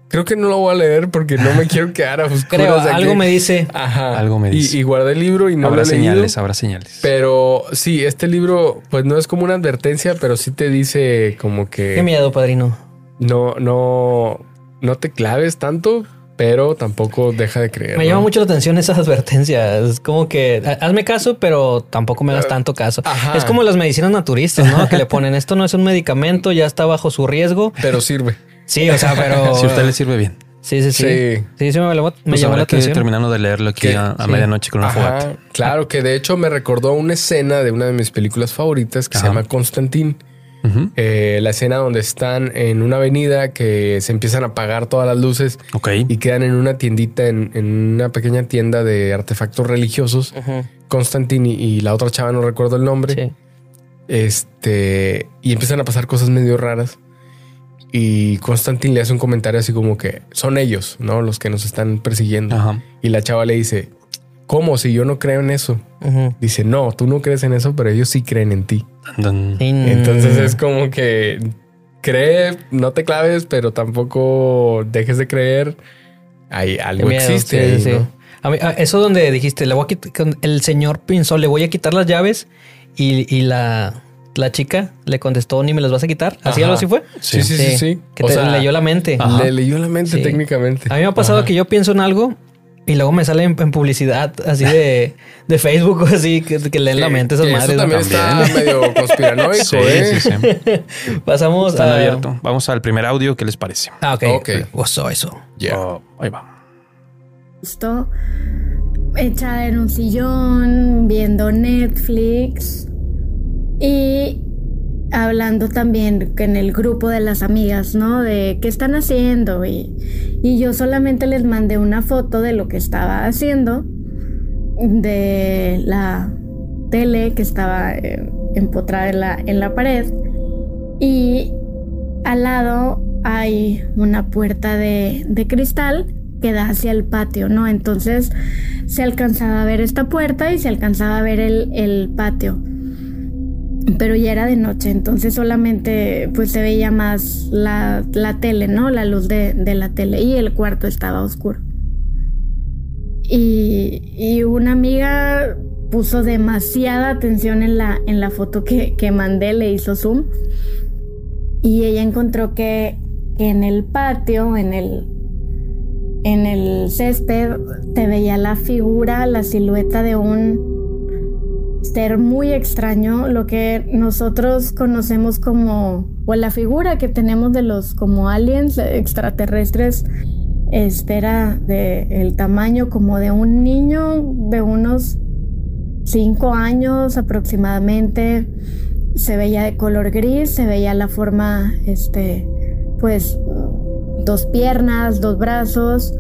Creo que no lo voy a leer porque no me quiero quedar a oscuras Creo, aquí. algo me dice. Ajá. Algo me dice. Y, y guardé el libro y no habrá lo he leído. señales, habrá señales. Pero sí, este libro, pues no es como una advertencia, pero sí te dice como que Qué miedo, padrino. no, no, no te claves tanto, pero tampoco deja de creer. Me ¿no? llama mucho la atención esas advertencias. Es como que ha- hazme caso, pero tampoco me hagas tanto caso. Ajá. Es como las medicinas naturistas, ¿no? Que le ponen esto no es un medicamento, ya está bajo su riesgo. Pero sirve. Sí, o sea, pero. Si a usted le sirve bien. Sí, sí, sí. Sí. Sí, sí, me, llamó- me Pues llamó la que atención. terminando de leerlo aquí a, a sí. medianoche con una fogata. Claro, que de hecho me recordó una escena de una de mis películas favoritas que se llama Constantine. Eh, la escena donde están en una avenida que se empiezan a apagar todas las luces y quedan en una tiendita, en, en una pequeña tienda de artefactos religiosos. Ujú, Constantine y, y la otra chava, no recuerdo el nombre. Sí. Este, y empiezan a pasar cosas medio raras. Y Constantine le hace un comentario así como que son ellos, ¿no? Los que nos están persiguiendo. Y la chava le dice, ¿cómo? Si yo no creo en eso. Ujú. Dice, no, tú no crees en eso, pero ellos sí creen en ti. Andan- Sí. Entonces es como que cree, no te claves, pero tampoco dejes de creer. Hay algo miedo, existe. sí, ahí, sí. ¿no? A mí, a- eso donde dijiste, le voy a quitar, el señor pensó, le voy a quitar las llaves y, y la, la chica le contestó, ni me las vas a quitar. ¿Así Ajá. algo así fue? Sí, sí, sí, sí. Que O te sea, leyó la mente. Ajá. Le leyó la mente Sí. técnicamente. A mí me ha pasado Ajá. que yo pienso en algo Y luego me sale en, en publicidad así de, de Facebook o así que, que leen la mente esas madres. Eso ¿no? también está medio conspiranoico, Sí, ¿eh? sí, sí. Pasamos Están a... abiertos. Vamos al primer audio. ¿Qué les parece? Ah, ok. Ok. Gozó eso. Ya. Oh, ahí va. gusto, echada en un sillón, viendo Netflix y hablando también en el grupo de las amigas, ¿no? De qué están haciendo y, y yo solamente les mandé una foto de lo que estaba haciendo, de la tele que estaba eh, empotrada en la, en la pared y al lado hay una puerta de, de cristal que da hacia el patio, ¿no? Entonces se alcanzaba a ver esta puerta y se alcanzaba a ver el, el patio. Pero ya era de noche, entonces solamente pues se veía más la, la tele, ¿no? La luz de, de la tele y el cuarto estaba oscuro. Y, y una amiga puso demasiada atención en la, en la foto que, que mandé, le hizo zoom. Y ella encontró que, en el patio, en el, en el césped, se veía la figura, la silueta de un ser muy extraño, lo que nosotros conocemos como, o la figura que tenemos de los como aliens extraterrestres, este era de el tamaño como de un niño de unos cinco años aproximadamente. Se veía de color gris, se veía la forma, este, pues, dos piernas, dos brazos,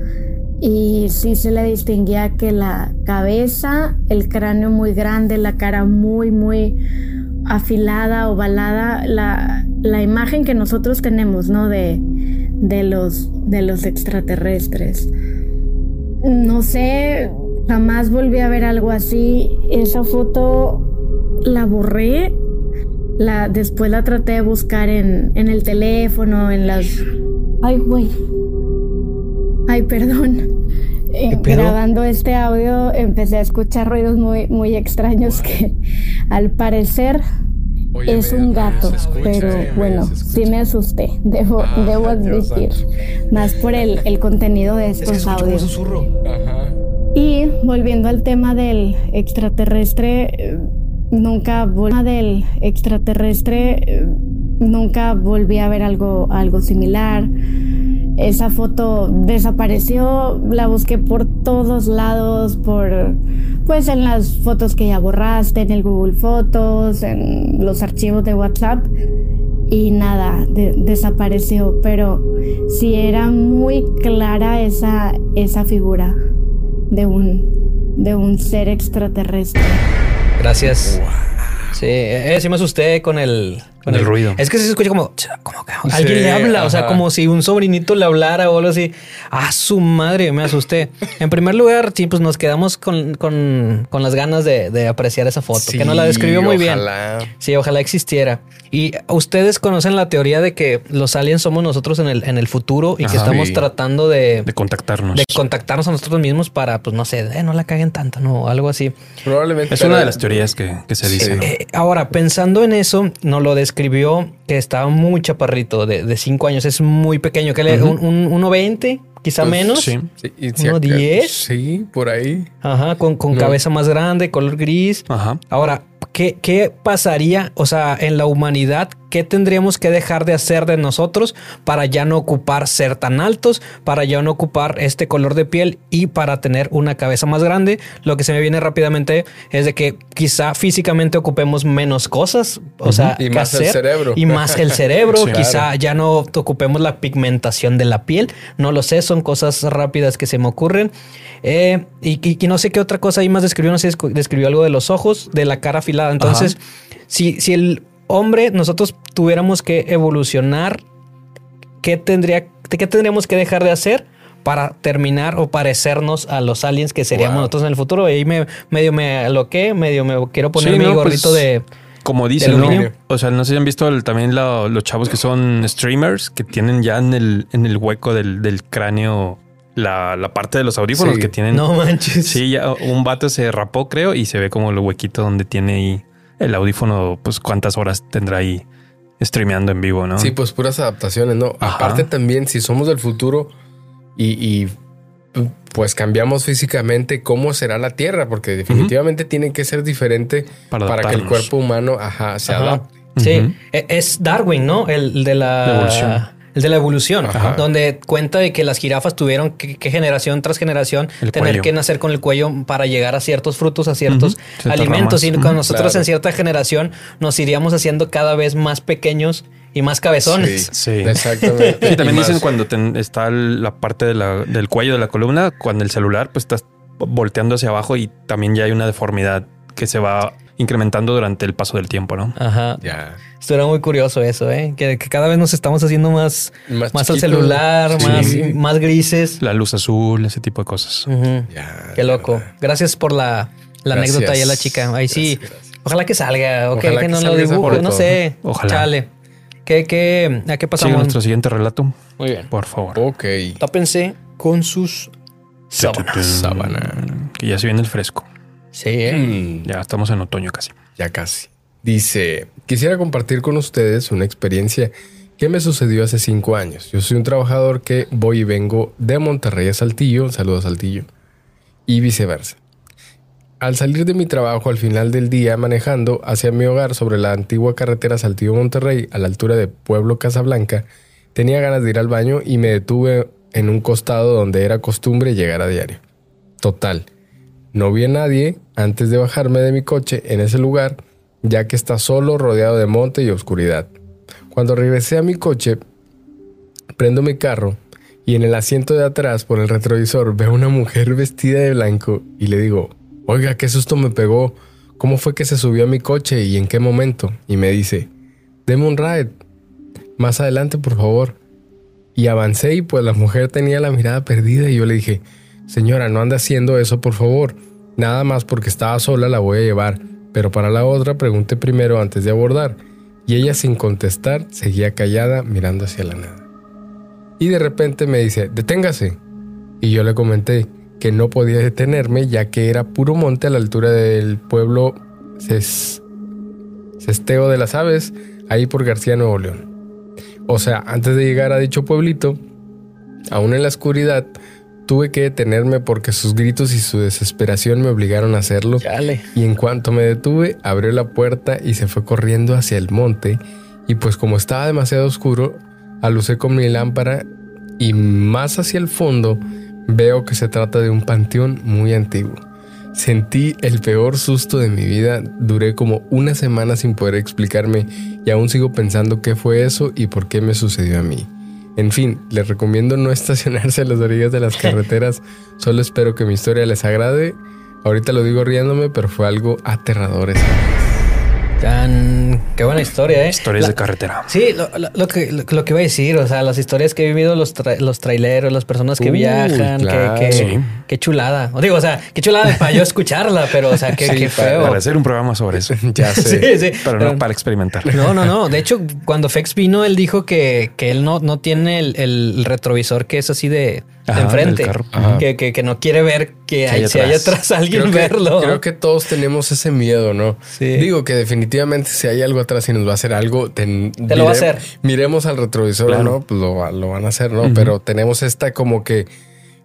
y sí se le distinguía que la cabeza, el cráneo muy grande, la cara muy, muy afilada, ovalada, la, la imagen que nosotros tenemos, ¿no? De, de, los, de los extraterrestres. No sé, jamás volví a ver algo así. Esa foto la borré. La, después la traté de buscar en, en el teléfono, en las... Ay, güey. Ay, perdón. Eh, grabando este audio empecé a escuchar ruidos muy, muy extraños que al parecer Oye, es un gato, escucha, pero bueno, sí me asusté, debo, Ah, debo admitir, más por el, el contenido de estos audios. susurro. Ajá. Y volviendo al tema del extraterrestre, nunca volví del extraterrestre, nunca volví a ver algo, algo similar. Esa foto desapareció, la busqué por todos lados, por pues en las fotos que ya borraste, en el Google Fotos, en los archivos de WhatsApp y nada, de- desapareció, pero sí era muy clara esa, esa figura de un, de un ser extraterrestre. Gracias. Sí, eh, sí me asusté con el... Con el ruido. Es que se escucha como... como que Sí, alguien le habla, o sea, como si un sobrinito le hablara o algo así. Ah, su madre, me asusté. En primer lugar, sí, pues nos quedamos con, con, con las ganas de, de apreciar esa foto, que nos la describió muy bien. Sí, ojalá existiera. Y ustedes conocen la teoría de que los aliens somos nosotros en el, en el futuro y que estamos Sí. tratando de, De contactarnos. de contactarnos a nosotros mismos para, pues no sé, eh, no la caguen tanto, no, algo así. Probablemente. es una de las teorías que, que se dice. ¿no? Eh, ahora, pensando en eso, nos lo describió que estaba muy chaparrito, de, de cinco años, es muy pequeño, que le un, un 1.20, quizá Pues, menos. Sí. Sí, si ¿Uno acá- diez? Sí, por ahí. Ajá, con, con No. cabeza más grande, color gris. Ajá. Ahora, ¿qué, ¿qué pasaría? O sea, en la humanidad, ¿qué tendríamos que dejar de hacer de nosotros para ya no ocupar ser tan altos, para ya no ocupar este color de piel y para tener una cabeza más grande? Lo que se me viene rápidamente es de que quizá físicamente ocupemos menos cosas, o sea, Y más el cerebro. Y más el cerebro, quizá ya no ocupemos la pigmentación de la piel, no lo sé, son cosas rápidas que se me ocurren. Eh, y, y- y no sé qué otra cosa ahí más describió, no sé, describió algo de los ojos, de la cara afilada. Entonces, si, si el hombre, nosotros tuviéramos que evolucionar, ¿qué, tendría, ¿qué tendríamos que dejar de hacer? Para terminar o parecernos a los aliens que seríamos Wow. nosotros en el futuro. Y ahí me, medio me aloqué, medio me quiero poner Sí, mi no, gorrito pues, de. Como dicen. O sea, no sé si han visto el- también lo- los chavos que son streamers, que tienen ya en el, en el hueco del, del cráneo la, la parte de los audífonos Sí. que tienen. No manches. Sí, ya un vato se rapó, creo, y se ve como el huequito donde tiene ahí el audífono, pues cuántas horas tendrá ahí streameando en vivo, ¿no? Sí, pues puras adaptaciones, ¿no? Ajá. Aparte también, si somos del futuro y, y, pues cambiamos físicamente cómo será la Tierra, porque definitivamente tiene que ser diferente Para para, que el cuerpo humano ajá, se Ajá. adapte. Sí. E- es Darwin, ¿no? El de la, La evolución. El de la evolución, Ajá. donde cuenta de que las jirafas tuvieron que, que generación tras generación El tener cuello. que nacer con el cuello para llegar a ciertos frutos, a ciertos alimentos. Y con nosotros Claro. en cierta generación nos iríamos haciendo cada vez más pequeños y más cabezones. Sí. Exactamente. Sí, también Y más- dicen cuando está la parte de la- del cuello de la columna, cuando el celular pues estás volteando hacia abajo y también ya hay una deformidad que se va incrementando durante el paso del tiempo, ¿no? Ajá. Ya. Esto era muy curioso eso, ¿eh? Que, que cada vez nos estamos haciendo más, Más más al celular, Sí. más, más grises. La luz azul, ese tipo de cosas. Ya, Qué loco. verdad. Gracias por la, la Gracias. aunecdota ahí a la chica. Ahí sí. Gracias. Ojalá que salga. O que, Ojalá que que no lo foto. No sé. Ojalá. Chale. ¿Qué, qué, ¿A qué Sigue pasamos? nuestro siguiente relato, Muy bien. por favor. Ok. Tápense con sus sábanas. Sábana. Que ya se viene el fresco. Sí, ¿eh? Mm, Ya estamos en otoño casi. Ya casi. Dice, quisiera compartir con ustedes una experiencia que me sucedió hace cinco años. Yo soy un trabajador que voy y vengo de Monterrey a Saltillo, saludos Saltillo, y viceversa. Al salir de mi trabajo al final del día manejando hacia mi hogar sobre la antigua carretera Saltillo-Monterrey a la altura de Pueblo Casablanca, tenía ganas de ir al baño y me detuve en un costado donde era costumbre llegar a diario. Total, no vi a nadie antes de bajarme de mi coche en ese lugar, ya que está solo rodeado de monte y oscuridad. Cuando regresé a mi coche, prendo mi carro y en el asiento de atrás por el retrovisor veo una mujer vestida de blanco y le digo, oiga, qué susto me pegó, ¿cómo fue que se subió a mi coche y en qué momento? Y me dice, deme un ride, más adelante por favor. Y avancé y pues la mujer tenía la mirada perdida y yo le dije, señora, no anda haciendo eso por favor, nada más porque estaba sola la voy a llevar, pero para la otra pregunte primero antes de abordar. Y ella sin contestar seguía callada mirando hacia la nada. Y de repente me dice, deténgase. Y yo le comenté que no podía detenerme ya que era puro monte a la altura del pueblo Ces- Cesteo de las Aves, ahí por García Nuevo León. O sea, antes de llegar a dicho pueblito, aún en la oscuridad, tuve que detenerme porque sus gritos y su desesperación me obligaron a hacerlo. Chale. Y en cuanto me detuve, abrió la puerta y se fue corriendo hacia el monte. Y pues como estaba demasiado oscuro, alucé con mi lámpara y más hacia el fondo veo que se trata de un panteón muy antiguo. Sentí el peor susto de mi vida, duré como una semana sin poder explicarme y aún sigo pensando qué fue eso y por qué me sucedió a mí. En fin, les recomiendo no estacionarse a las orillas de las carreteras, solo espero que mi historia les agrade. Ahorita lo digo riéndome, pero fue algo aterrador esa vez. Tan... Qué buena historia, ¿eh? Historias La- de carretera. Sí, lo, lo- lo que, lo, lo que iba a decir, o sea, las historias que he vivido los, tra- los traileros, las personas que viajan, que- claro. que, Sí. Qué chulada. O digo, o sea, qué chulada para yo escucharla, pero, o sea, qué, Sí, qué feo. Para hacer un programa sobre eso. Ya sé. Sí, sí. Pero no para experimentar. No, no, no. De hecho, cuando Fex vino, él dijo que, que él no, no tiene el, el retrovisor que es así de, de Ajá, enfrente. Que, que, que no quiere ver que hay, hay si hay atrás. alguien Creo que, verlo. creo que todos tenemos ese miedo, ¿no? Sí. Digo que definitivamente si hay algo atrás y nos va a hacer algo, ten- Te lo va a hacer. Miremos al retrovisor, Claro. ¿no? Pues lo, lo van a hacer, ¿no? Pero tenemos esta como que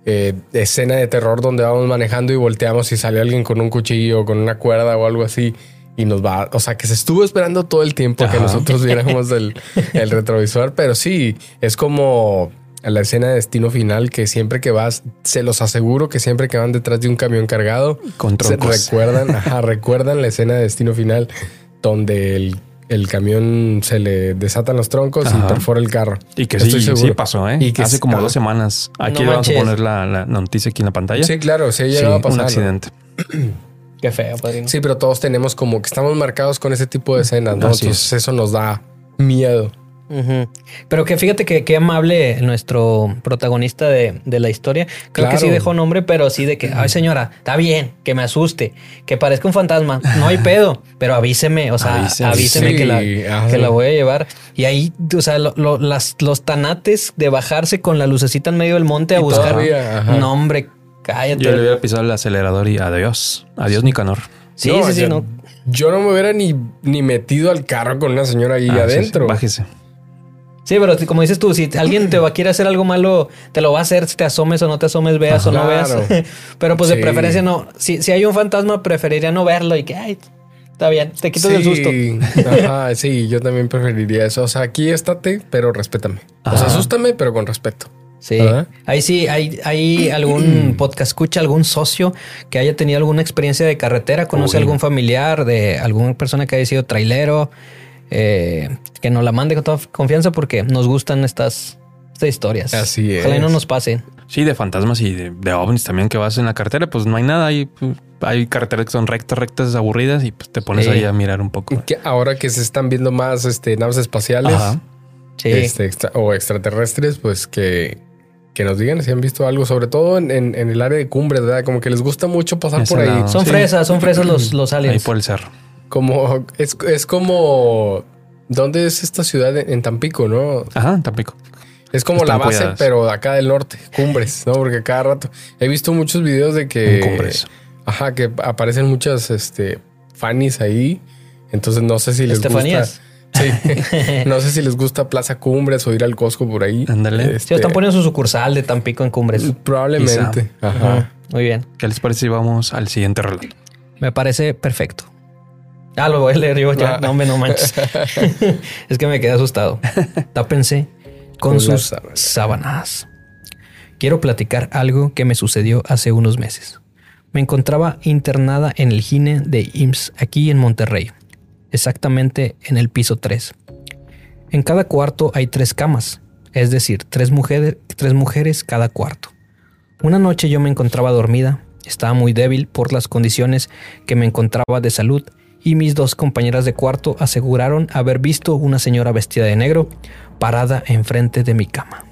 eh, escena de terror donde vamos manejando y volteamos y sale alguien con un cuchillo o con una cuerda o algo así. Y nos va, o sea, que se estuvo esperando todo el tiempo que nosotros viéramos el, el retrovisor, pero sí, es como la escena de destino final que siempre que vas, se los aseguro que siempre que van detrás de un camión cargado, Con se recuerdan, ajá, recuerdan la escena de destino final donde el, el camión se le desatan los troncos y perfora el carro. Y que Estoy sí, seguro. sí pasó, ¿eh? Y que Hace sí- como ah. dos semanas. Aquí No le vamos a poner la, la noticia aquí en la pantalla. Sí, claro, sí, Sí, a un pasar. ¿no? accidente. Qué feo, padrino. Sí, pero todos tenemos como que estamos marcados con ese tipo de escenas, ¿no? Así Entonces eso nos da miedo. Pero que fíjate que qué amable nuestro protagonista de, de la historia. Creo que sí dejó nombre, pero sí de que, ay señora, está bien, que me asuste, que parezca un fantasma, no hay pedo, pero avíseme, o sea, Avíseme. avíseme, Sí, que, la, que la voy a llevar. Y ahí, o sea, lo- lo- las, los tanates de bajarse con la lucecita en medio del monte a Y buscar. todavía, ajá. No, hombre, cállate. Yo le hubiera pisado el acelerador y adiós. Adiós, Nicanor. Sí, No, sí, sí, yo, no. yo no me hubiera ni, ni metido al carro con una señora ahí Ah, sí, sí, adentro. Bájese. Sí, pero como dices tú, si alguien te va a quiere hacer algo malo, te lo va a hacer, si te asomes o no te asomes, veas o no veas. Pero pues de Sí. preferencia no. Si, si hay un fantasma, preferiría no verlo y que, ay, está bien, te quitas el susto. Ajá, sí, yo también preferiría eso. O sea, aquí estate, pero respétame. O sea, Ajá. asústame, pero con respeto. Sí, ahí sí, hay, hay algún podcast escucha, algún socio que haya tenido alguna experiencia de carretera, conoce algún familiar de alguna persona que haya sido trailero, eh, que nos la mande con toda confianza porque nos gustan estas, estas historias. Así Ojalá y no es. nos pase. Sí, de fantasmas y de, de ovnis también que vas en la carretera, pues no hay nada. Hay, hay carreteras que son rectas, rectas, aburridas y pues te pones Sí. ahí a mirar un poco. Que ahora que se están viendo más este, naves espaciales Ajá. Sí. este, extra- o extraterrestres, pues que, que nos digan si han visto algo, sobre todo en, en- en el área de cumbres, ¿verdad? Como que les gusta mucho pasar Ese por ahí. lado. son sí. fresas, son fresas los, los Ahí aliens. por el cerro. Como es, es como ¿dónde es esta ciudad en Tampico, no? Ajá, Tampico. Es como Están la base, cuidadas. pero de acá del norte, cumbres, ¿no? Porque cada rato he visto muchos videos de que En Cumbres. Ajá, que aparecen muchas este fanis ahí. Entonces no sé si les Estefanías. gusta. Sí. no sé si les gusta Plaza Cumbres o ir al Costco por ahí. Ándale. Sí, están poniendo su sucursal de Tampico en Cumbres. Probablemente. Ajá. Ajá. Muy bien. ¿Qué les parece si vamos al siguiente relato? Me parece perfecto. Ah, lo voy a leer yo ya. No, hombre, no manches. es que me quedé asustado. Tápense con, Con sus sábanas. Quiero platicar algo que me sucedió hace unos meses. Me encontraba internada en el gine de IMSS aquí en Monterrey, exactamente en el piso 3. En cada cuarto hay tres camas, es decir, tres mujeres, tres mujeres cada cuarto. Una noche yo me encontraba dormida, estaba muy débil por las condiciones que me encontraba de salud y mis dos compañeras de cuarto aseguraron haber visto una señora vestida de negro parada enfrente de mi cama.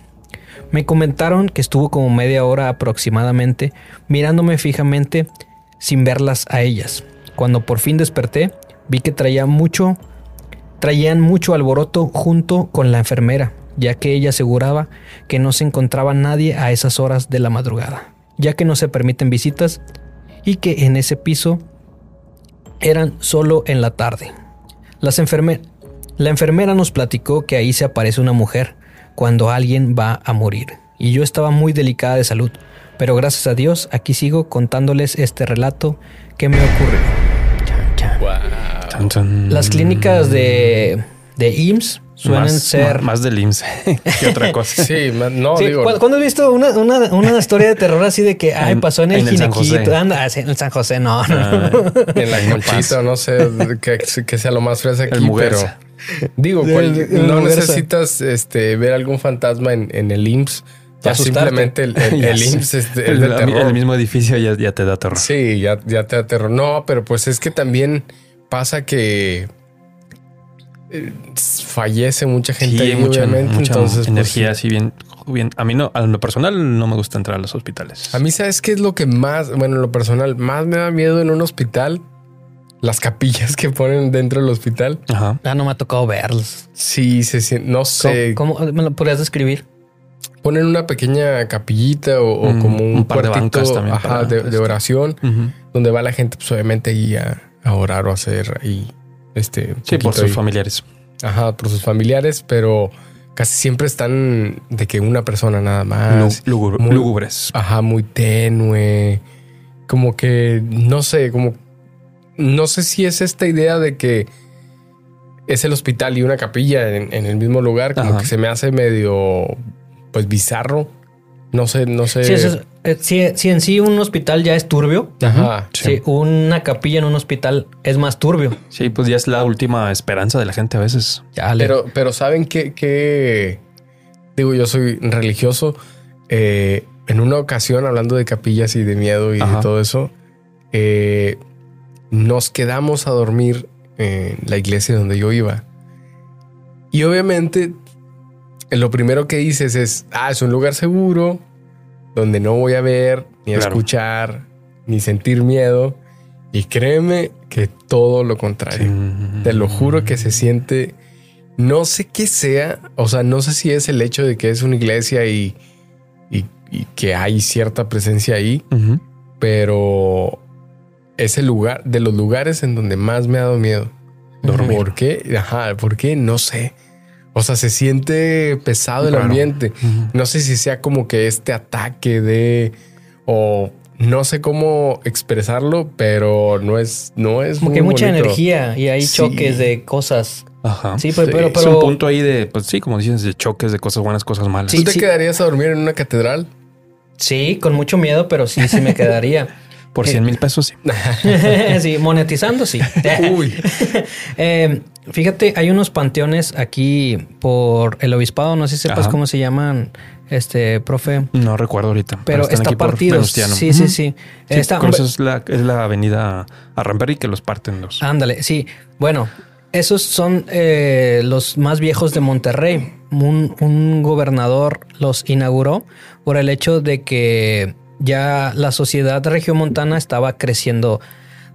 Me comentaron que estuvo como media hora aproximadamente mirándome fijamente sin verlas a ellas. Cuando por fin desperté, vi que traía mucho traían mucho alboroto junto con la enfermera, ya que ella aseguraba que no se encontraba nadie a esas horas de la madrugada, ya que no se permiten visitas y que en ese piso eran solo en la tarde. Las enferme- la enfermera nos platicó que ahí se aparece una mujer cuando alguien va a morir, y yo estaba muy delicada de salud, pero gracias a Dios aquí sigo contándoles este relato que me ocurrió. Tan. Las clínicas de, de IMSS suelen Más- ser. Más del IMSS que otra cosa. Sí, no Sí, digo. ¿cu- ¿Cuándo has visto una, una, una historia de terror así de que ay, pasó en el en Ginequito? José. Anda, en el San José, no, no. Ah, En la conchita, no sé, que, que sea lo más fresa aquí, El pero digo, cual- el no necesitas este, ver algún fantasma en, en el IMSS. Ya simplemente el, el, el. IMSS es, de- es el, de el- terror. el mismo edificio ya, ya te da terror. Sí, ya, ya te aterró. No, pero pues es que también pasa que fallece mucha gente Sí, ahí, mucha, obviamente. mucha entonces, pues, energía sí. así bien, bien. A mí no, a lo personal no me gusta entrar a los hospitales. A mí, ¿sabes qué es lo que más, bueno, en lo personal, más me da miedo en un hospital? Las capillas que ponen dentro del hospital. Ajá. Ah, no me ha tocado verlos. Sí, se siente, no sé. ¿Cómo, cómo- me lo podrías describir? Ponen una pequeña capillita o, o Mm, como un, un par de bancas también ajá, para de, oración, donde va la gente, pues obviamente ahí a, a orar o a hacer ahí, este, Sí, por sus ahí. familiares. Ajá, por sus familiares, pero casi siempre están de que una persona nada más. Lu- lugur- muy- lúgubres. Ajá, muy tenue. Como que, no sé, como... No sé si es esta idea de que es el hospital y una capilla en, en el mismo lugar, como Ajá. que se me hace medio, pues, bizarro. No sé, no sé. Sí, eso es- si, si en sí un hospital ya es turbio, Ajá. sí, una capilla en un hospital es más turbio. Sí, pues ya es la última esperanza de la gente a veces. Ya, Pero, pero ¿saben qué? qué? Digo, yo soy religioso. Eh, en una ocasión, hablando de capillas y de miedo y Ajá. de todo eso, eh, nos quedamos a dormir en la iglesia donde yo iba. Y obviamente, lo primero que dices es, ah, es un lugar seguro, donde no voy a ver, ni a Claro. escuchar, ni sentir miedo. Y créeme que todo lo contrario. Te lo juro que se siente. No sé qué sea. O sea, no sé si es el hecho de que es una iglesia y, y- y que hay cierta presencia ahí, pero es el lugar de los lugares en donde más me ha dado miedo. Dormir. ¿Por qué? Ajá, ¿por qué? No sé. O sea, se siente pesado el ambiente. No sé si sea como que este ataque de o no sé cómo expresarlo, pero no es no es Como muy que hay mucha bonito. energía y hay Sí. choques de cosas. Ajá. Sí, pero, Sí. pero, es un punto ahí de, pues sí, como dices, de choques, de cosas buenas, cosas malas. Sí. ¿Tú te quedarías a dormir en una catedral? sí, con mucho miedo, pero sí, sí me quedaría. Por 100 mil pesos, sí. sí, monetizando, sí. Uy. Eh, fíjate, hay unos panteones aquí por el obispado, no sé si sepas Ajá. cómo se llaman, este, profe. No recuerdo ahorita. Pero está partido. Sí, sí, sí. Sí, cruzas es la, es la avenida a Ramberry que los parten dos. Ándale, sí. Bueno, esos son eh, los más viejos de Monterrey. Un, un gobernador los inauguró por el hecho de que ya la sociedad regiomontana estaba creciendo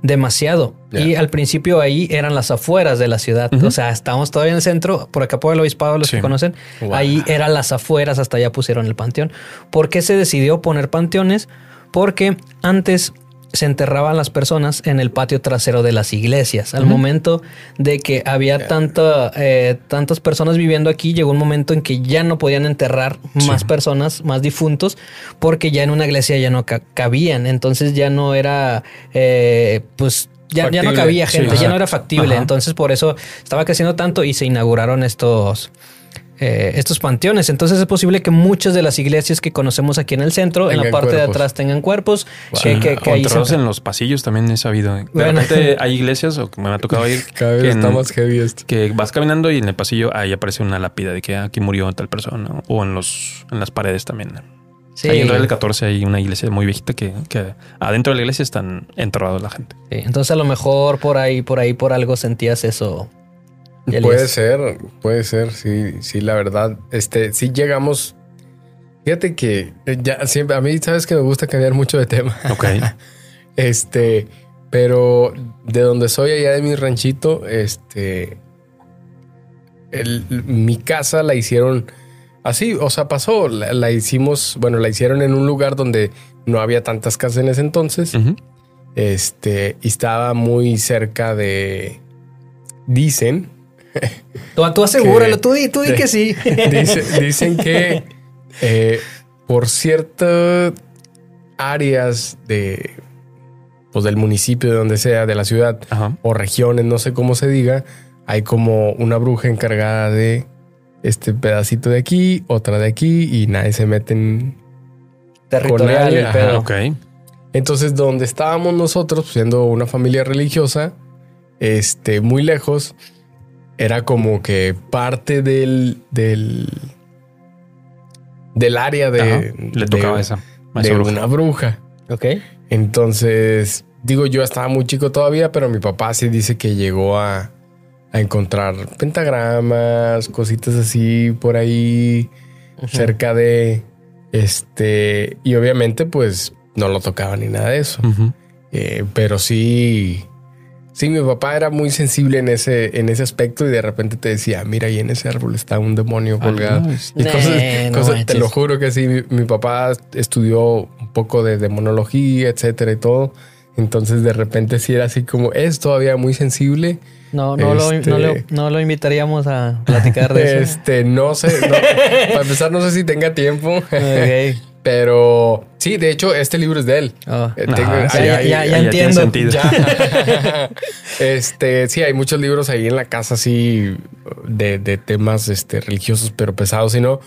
demasiado. Ya. Y al principio ahí eran las afueras de la ciudad. O sea, estábamos todavía en el centro, por acá por el obispado, los Sí. que conocen. Wow. Ahí eran las afueras, hasta allá pusieron el panteón. ¿Por qué se decidió poner panteones? Porque antes se enterraban las personas en el patio trasero de las iglesias. Al momento de que había tanta, eh, tantas personas viviendo aquí, llegó un momento en que ya no podían enterrar más personas, más difuntos, porque ya en una iglesia ya no ca- cabían. Entonces ya no era, eh, pues... Ya, ya no Factible. cabía Sí, gente, ya no era factible. Ajá. Entonces por eso estaba creciendo tanto y se inauguraron estos, eh, estos panteones. Entonces es posible que muchas de las iglesias que conocemos aquí en el centro, en la parte de atrás, tengan cuerpos. Que, que- que o ahí enterrados se- en los pasillos también he sabido. De Bueno. repente hay iglesias, o que me ha tocado ir, Cada vez que, está en- más heavy esto. que vas caminando y en el pasillo ahí aparece una lápida de que ah, aquí murió tal persona. O en los en las paredes también. Sí, Ahí en Real 14 hay una iglesia muy viejita que, que adentro de la iglesia están enterrados la gente. sí. Entonces a lo mejor por ahí, por ahí, por algo sentías eso. Elías. Puede ser, puede ser, sí, sí, la verdad. Este, sí llegamos. Fíjate que eh, ya siempre, a mí sabes que me gusta cambiar mucho de tema. Ok. Este, pero de donde soy, allá de mi ranchito, este, el- mi casa la hicieron así, o sea, pasó, la, la hicimos, bueno, la hicieron en un lugar donde no había tantas casas en ese entonces, este, y estaba muy cerca de, dicen, Tú, tú asegúralo, Que- tú di, tú di de- que sí. Dice- dicen que eh, por ciertas áreas de pues del municipio de donde sea, de la ciudad Ajá. o regiones, no sé cómo se diga, hay como una bruja encargada de este pedacito de aquí, otra de aquí y nadie se mete en... Territorial. Ok. Entonces, donde estábamos nosotros, siendo una familia religiosa, este, muy lejos, era como que parte del, del, del área de, Ajá. Le tocaba de- esa. de bruja. una bruja. Ok. Entonces, digo, yo estaba muy chico todavía, pero mi papá sí dice que llegó a, a encontrar pentagramas, cositas así por ahí, cerca de este, y obviamente, pues no lo tocaba ni nada de eso. Eh, pero sí, sí, mi papá era muy sensible en ese, en ese aspecto y de repente te decía, mira, ahí en ese árbol está un demonio colgado. no, y cosas, no cosas- te lo juro que sí, mi, mi papá estudió un poco de demonología, etcétera y todo. Entonces de repente sí era así como, es todavía muy sensible. No, no, lo, Este- no, lo, no lo invitaríamos a platicar de eso. Este, no sé, no, para empezar no sé si tenga tiempo. Pero sí, de hecho, este libro es de él. Oh. Eh, Ah, sí, ahí- ya, ahí- ya, ahí- ya ya tiene entiendo. Ya. este, sí, hay muchos libros ahí en la casa, así de, de temas este, religiosos, pero pesados, y no.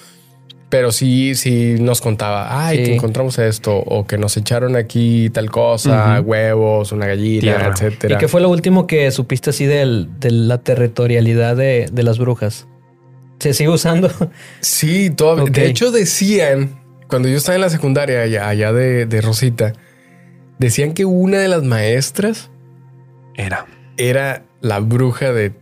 Pero sí, sí nos contaba, ay, Sí. que encontramos esto, o que nos echaron aquí tal cosa, huevos, una gallina, Tierra. etcétera. ¿Y qué fue lo último que supiste así del- de la territorialidad de, de las brujas? ¿Se sigue usando? Sí, todo. Ok. De hecho, decían, cuando yo estaba en la secundaria, allá, allá de, de Rosita, decían que una de las maestras Era. era la bruja de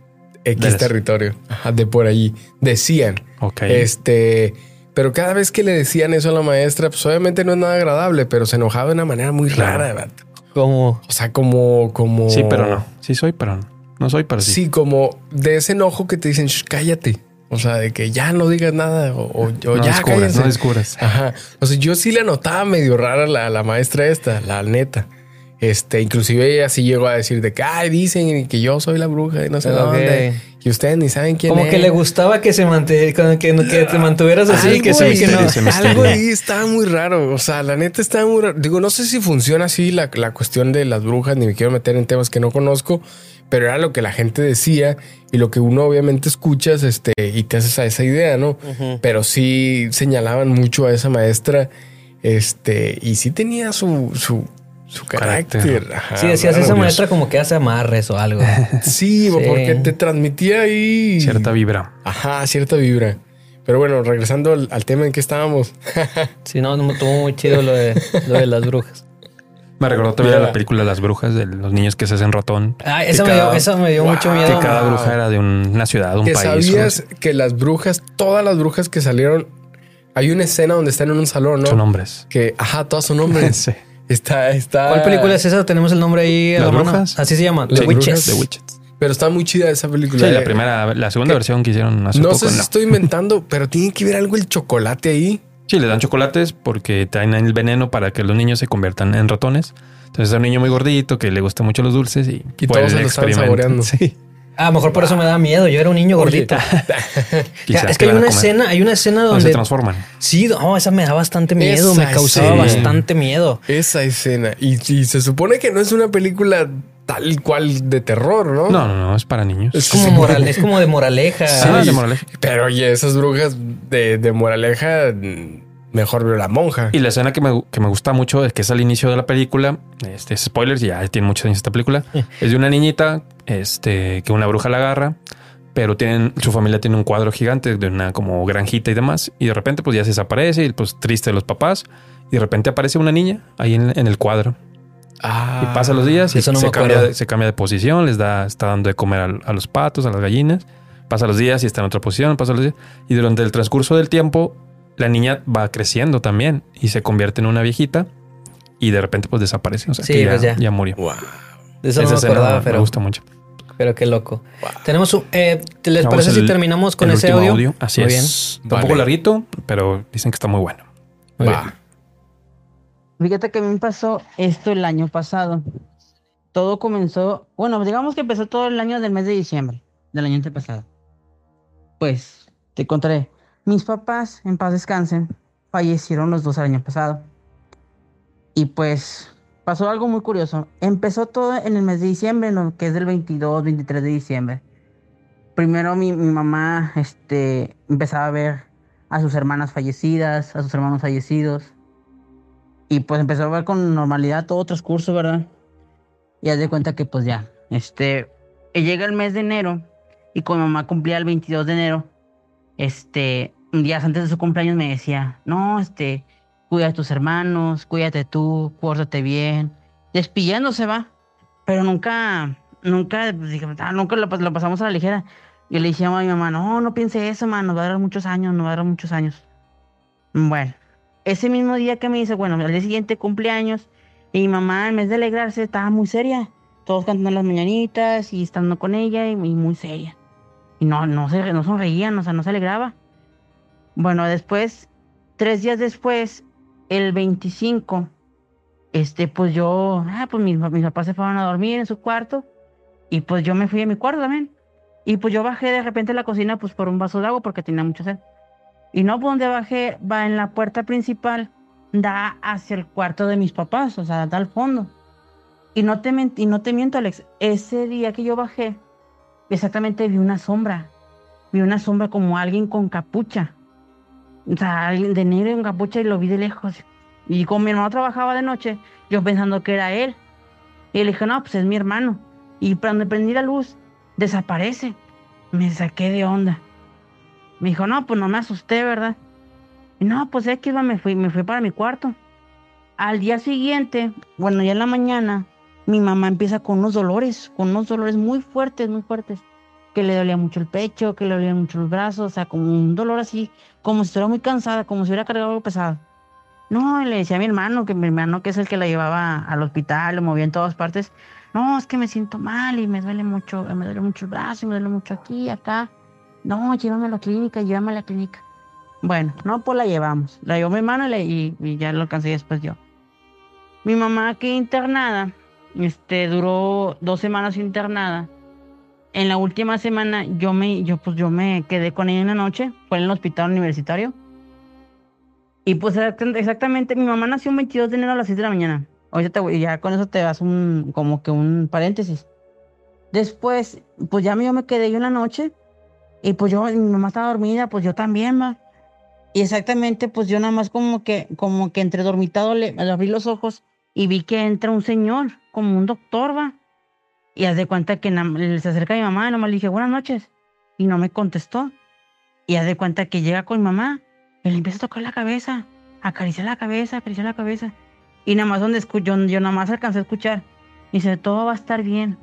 X territorio, Ajá, de por allí. Decían. Ok. Este, pero cada vez que le decían eso a la maestra, pues obviamente no es nada agradable, pero se enojaba de una manera muy Claro. rara, ¿verdad? Como... O sea, como, como. Sí, pero no. Sí soy, pero no. No soy, pero sí. Sí, como de ese enojo que te dicen, "Shh, cállate. O sea, de que ya no digas nada o, o- o no ya descubras, cállense. no descubras. Ajá. O sea, yo sí le notaba medio rara la, la maestra esta, la neta. Este, inclusive ella sí llegó a decir de que, ay, dicen que yo soy la bruja y no sé dónde. que ustedes ni saben quién Como es. que le gustaba que se mante- que, que te mantuvieras así, Algo que se que no. misterio. algo ahí estaba muy raro. O sea, la neta estaba muy raro. Digo, no sé si funciona así la, la cuestión de las brujas, ni me quiero meter en temas que no conozco, pero era lo que la gente decía y lo que uno obviamente escuchas este, y te haces a esa idea, ¿no? Pero sí señalaban mucho a esa maestra este, y sí tenía su, su, su Carácter. carácter. Ajá, Sí, decías esa maestra como que hace amarres o algo. Sí, Sí. porque te transmitía ahí Cierta vibra. Ajá, cierta vibra. Pero bueno, regresando al, al tema en que estábamos. Sí, no, no, estuvo muy chido lo de, lo de las brujas. Me recordó también Ya. la película Las Brujas de los niños que se hacen ratón. Ah, eso, me cada- dio, eso me dio Wow. mucho Que miedo. cada Wow. bruja era de un- una ciudad, un que país. sabías que las brujas, todas las brujas que salieron, hay una escena donde están en un salón, ¿no? Son hombres. Que, ajá, todas son hombres. Sí. Está, está. ¿Cuál película es esa? Tenemos el nombre ahí a ¿Las la mano. brujas? Así se llama. The Witches. The Witches. Pero está muy chida esa película. Sí, la primera, la segunda ¿Qué? versión que hicieron hace No poco. sé si no. estoy inventando, pero tiene que ver algo el chocolate ahí. Sí, le dan chocolates porque traen el veneno para que los niños se conviertan en ratones. Entonces es un niño muy gordito que le gusta mucho los dulces y, Y por todos se lo están saboreando. Sí, Ah, a lo mejor por eso me da miedo. Yo era un niño gordito. quizás es que hay una escena, hay una escena Donde se transforman. Sí, no, esa me da bastante miedo. Esa me causaba escena. bastante miedo. Esa escena. Y, y se supone que no es una película tal cual de terror, ¿no? No, no, no, es para niños. Es como moral, es como de moraleja. Ah, de moraleja. Pero oye, esas brujas de, de moraleja, mejor veo la monja. Y la escena que me, que me gusta mucho es que es al inicio de la película. Este es spoilers, ya tiene muchos años esta película. es de una niñita este, que una bruja la agarra, pero tienen, su familia tiene un cuadro gigante de una como granjita y demás. Y de repente, pues ya se desaparece y pues triste de los papás. Y de repente aparece una niña ahí en, en el cuadro. Ah, Y pasan los días y Eso no se, cambia, se cambia de posición, les da, está dando de comer al- a, los patos, a las gallinas. Pasa los días y está en otra posición, pasa los días. Y durante el transcurso del tiempo, la niña va creciendo también y se convierte en una viejita y de repente pues desaparece. O sea, Sí, que ya, pues ya. ya murió. Wow. De eso no Esa me escena acordaba, me pero, gusta mucho. pero qué loco. Tenemos un. eh, ¿Les Vamos parece si terminamos con el ese último audio? Así Muy es. Está un Vale. poco larguito, pero dicen que está muy bueno. Muy Va. bien. Fíjate que a mí me pasó esto el año pasado. Todo comenzó, bueno, digamos que empezó todo el año del mes de diciembre, del año antepasado. Pues, te contaré. Mis papás, en paz descansen, fallecieron los dos el año pasado. Y pues, pasó algo muy curioso. Empezó todo en el mes de diciembre, ¿no? que es del 22, 23 de diciembre. Primero mi, mi mamá este, empezaba a ver a sus hermanas fallecidas, a sus hermanos fallecidos. Y pues empezó a ver con normalidad todo transcurso, ¿verdad? Y haz de cuenta que pues ya, este, llega el mes de enero y con mamá cumplía el 22 de enero, este, un día antes de su cumpleaños me decía, no, este, cuida a tus hermanos, cuídate tú, pórtate bien, despidiéndose va, pero nunca, nunca, pues, "Ah, nunca lo, lo pasamos a la ligera. Y le dije a mi mamá, no, no piense eso, man, nos va a dar muchos años, nos va a dar muchos años. Bueno, ese mismo día que me dice, bueno, al día siguiente cumpleaños, y mi mamá, en vez de alegrarse, estaba muy seria. Todos cantando las mañanitas y estando con ella y, y muy seria. Y no, no, se, no sonreían, o sea, no se alegraba. Bueno, después, tres días después, el 25, este, pues yo, ah, pues mis, papás se fueron a dormir en su cuarto y pues yo me fui a mi cuarto también. Y pues yo bajé de repente a la cocina pues por un vaso de agua porque tenía mucha sed. Y no, por donde bajé, va en la puerta principal, da hacia el cuarto de mis papás, o sea, da al fondo. Y no te, y no te miento, Alex, ese día que yo bajé, exactamente vi una sombra. Vi una sombra como alguien con capucha. O sea, de negro con capucha y lo vi de lejos. Y como mi hermano trabajaba de noche, yo pensando que era él. Y le dije, no, pues es mi hermano. Y cuando prendí la luz, desaparece. Me saqué de onda. Me dijo, no, pues no me asusté, ¿verdad? Y no, pues es que me fui, me fui para mi cuarto. Al día siguiente, bueno, ya en la mañana, mi mamá empieza con unos dolores, con unos dolores muy fuertes, muy fuertes. Que le dolía mucho el pecho, que le dolían mucho los brazos, o sea, como un dolor así, como si estuviera muy cansada, como si hubiera cargado algo pesado. No, y le decía a mi hermano, que mi hermano, que es el que la llevaba al hospital, lo movía en todas partes. No, es que me siento mal y me duele mucho, me duele mucho el brazo y me duele mucho aquí, acá. No, llévame a la clínica, llévame a la clínica. Bueno, no, pues la llevamos. La llevó mi hermano y, y- y ya lo alcancé después yo. Mi mamá aquí internada, este, duró dos semanas internada. En la última semana yo me, yo, pues, yo me quedé con ella en la noche, fue en el hospital universitario. Y pues exact- exactamente, mi mamá nació un 22 de enero a las 6 de la mañana. Ahorita te ya con eso te das un, como que un paréntesis. Después, pues ya yo me quedé yo en noche. Y pues yo, mi mamá estaba dormida, pues yo también, va. Y exactamente, pues yo nada más como que, como que entre dormitado le abrí los ojos y vi que entra un señor, como un doctor, va. Y haz de cuenta que se acerca a mi mamá, y nomás le dije, buenas noches. Y no me contestó. Y haz de cuenta que llega con mi mamá, y le empieza a tocar la cabeza, acariciar la cabeza, acariciar la cabeza. Y nada más donde escucho, yo, yo nada más alcancé a escuchar. Y dice, todo va a estar bien.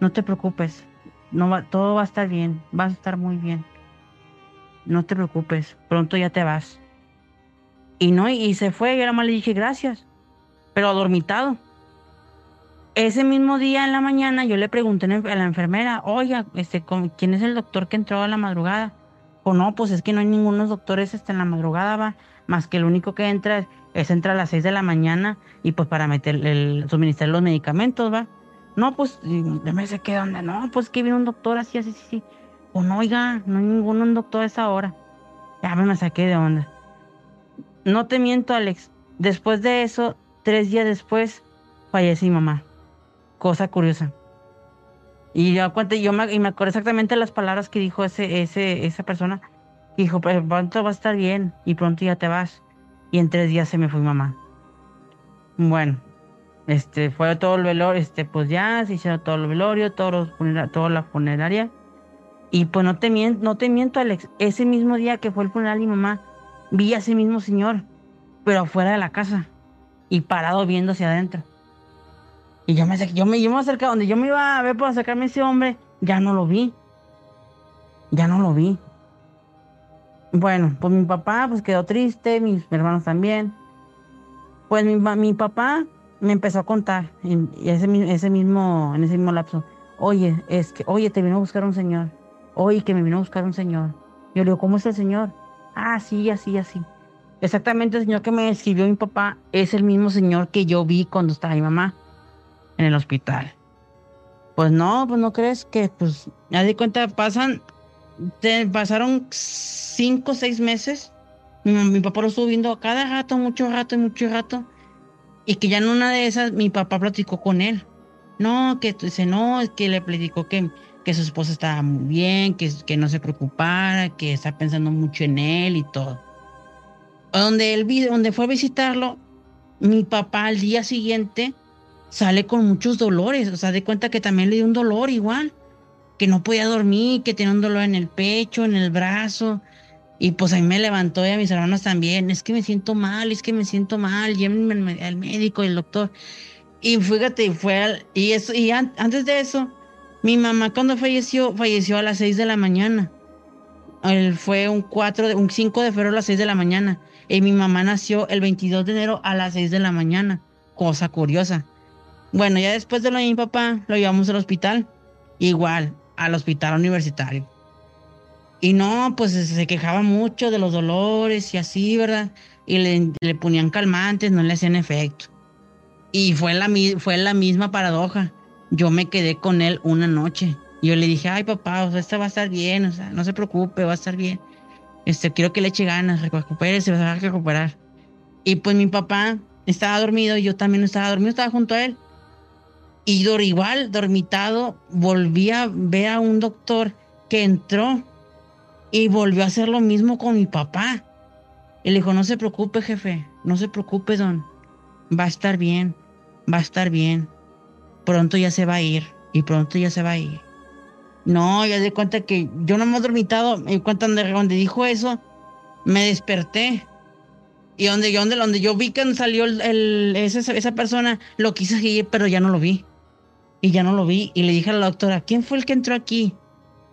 No te preocupes. No va, todo va a estar bien. Vas a estar muy bien. No te preocupes. Pronto ya te vas. Y no, y, se fue. Y yo nada más le dije gracias. Pero adormitado. Ese mismo día en la mañana yo le pregunté a la enfermera, oiga, este, ¿con- ¿quién es el doctor que entró a la madrugada? O no, pues es que no hay ningunos doctores este, en la madrugada, va. Más que el único que entra es entra a las 6 de la mañana y pues para meter el, suministrar los medicamentos, va. No, pues, yo me sé que dónde, no, pues que viene un doctor así, así, así, sí. O no, oiga, no hay ninguno un doctor a esa hora. Ya me saqué de onda. No te miento, Alex. Después de eso, tres días después, falleció mi mamá. Cosa curiosa. Y yo, yo me, y me acuerdo exactamente las palabras que dijo ese, ese, esa persona. Dijo, "Pues, pronto va a estar bien y pronto ya te vas. Y en tres días se me fue mamá. Bueno, este, fue todo el velorio, este, pues ya se hicieron todo el velorio, todos los toda la funeraria. Y pues no te, miento, no te miento, Alex. Ese mismo día que fue el funeral de mi mamá, vi a ese mismo señor, pero afuera de la casa y parado viendo hacia adentro. Y yo me, yo me, yo me acerqué, donde yo me iba a ver para acercarme a ese hombre, ya no lo vi. Ya no lo vi. Bueno, pues mi papá pues quedó triste, mis hermanos también. Pues mi, mi papá me empezó a contar en, ese, ese mismo, en ese mismo lapso. Oye, es que, oye, te vino a buscar un señor. Oye, que me vino a buscar un señor. Yo le digo, ¿cómo es el señor? Ah, sí, así, así. Exactamente el señor que me escribió mi papá es el mismo señor que yo vi cuando estaba mi mamá en el hospital. Pues no, pues no crees que, pues, ya di cuenta, pasan, te- pasaron cinco o seis meses. Mi, mi papá lo estuvo viendo a cada rato, mucho rato y mucho rato. Y que ya en una de esas mi papá platicó con él. No, que dice, no, es que le platicó que, que su esposa estaba muy bien, que, que no se preocupara, que está pensando mucho en él y todo. Donde él donde fue a visitarlo, mi papá al día siguiente sale con muchos dolores. O sea, de cuenta que también le dio un dolor igual. Que no podía dormir, que tenía un dolor en el pecho, en el brazo. Y pues a mí me levantó y a mis hermanos también. Es que me siento mal, es que me siento mal. Llévenme al médico y el doctor. Y fíjate, fue al- y eso, y an- antes de eso, mi mamá cuando falleció, falleció a las 6 de la mañana. Él fue un 4 de, un 5 de febrero a las 6 de la mañana. Y mi mamá nació el 22 de enero a las 6 de la mañana. Cosa curiosa. Bueno, ya después de lo de mi papá, lo llevamos al hospital. Igual, al hospital universitario. Y no, pues se quejaba mucho de los dolores y así, ¿verdad? Y le, le ponían calmantes, no le hacían efecto. Y fue la, fue la misma paradoja. Yo me quedé con él una noche. Yo le dije, ay papá, o sea, esta va a estar bien, o sea, no se preocupe, va a estar bien. Este, quiero que le eche ganas, recupérese, va a recuperar. Y pues mi papá estaba dormido, y yo también estaba dormido, estaba junto a él. Y dor- igual, dormitado, volví a ver a un doctor que entró y volvió a hacer lo mismo con mi papá. Y le dijo, no se preocupe, jefe, no se preocupe, don. Va a estar bien, va a estar bien. Pronto ya se va a ir y pronto ya se va a ir. No, ya de cuenta que yo no me he dormitado, me di cuenta donde, dijo eso, me desperté. Y donde yo, donde, yo vi que salió el, ese- esa persona, lo quise seguir, pero ya no lo vi. Y ya no lo vi. Y le dije a la doctora, ¿quién fue el que entró aquí?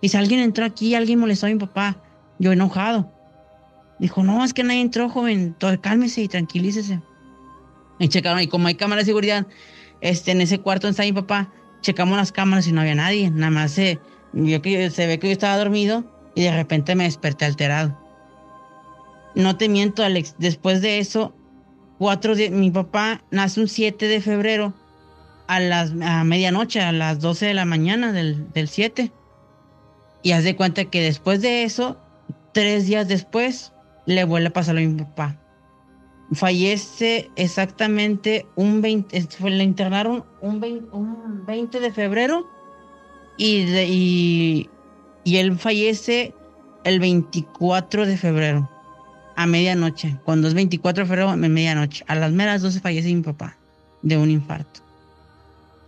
Dice, alguien entró aquí, alguien molestó a mi papá. Yo enojado. Dijo, no, es que nadie entró, joven. Todo, cálmese y tranquilícese. Y checaron, y como hay cámaras de seguridad, este, en ese cuarto está mi papá, checamos las cámaras y no había nadie. Nada más se, que, se ve que yo estaba dormido y de repente me desperté alterado. No te miento, Alex. Después de eso, cuatro días, mi papá nace un 7 de febrero a las a medianoche, a las 12 de la mañana del, del 7. Y haz de cuenta que después de eso, tres días después, le vuelve a pasar a mi papá. Fallece exactamente un 20, es- fue- le internaron un 20, un 20 de febrero y, de- y, y él fallece el 24 de febrero a medianoche. Cuando es 24 de febrero, a medianoche. A las meras 12 fallece mi papá de un infarto.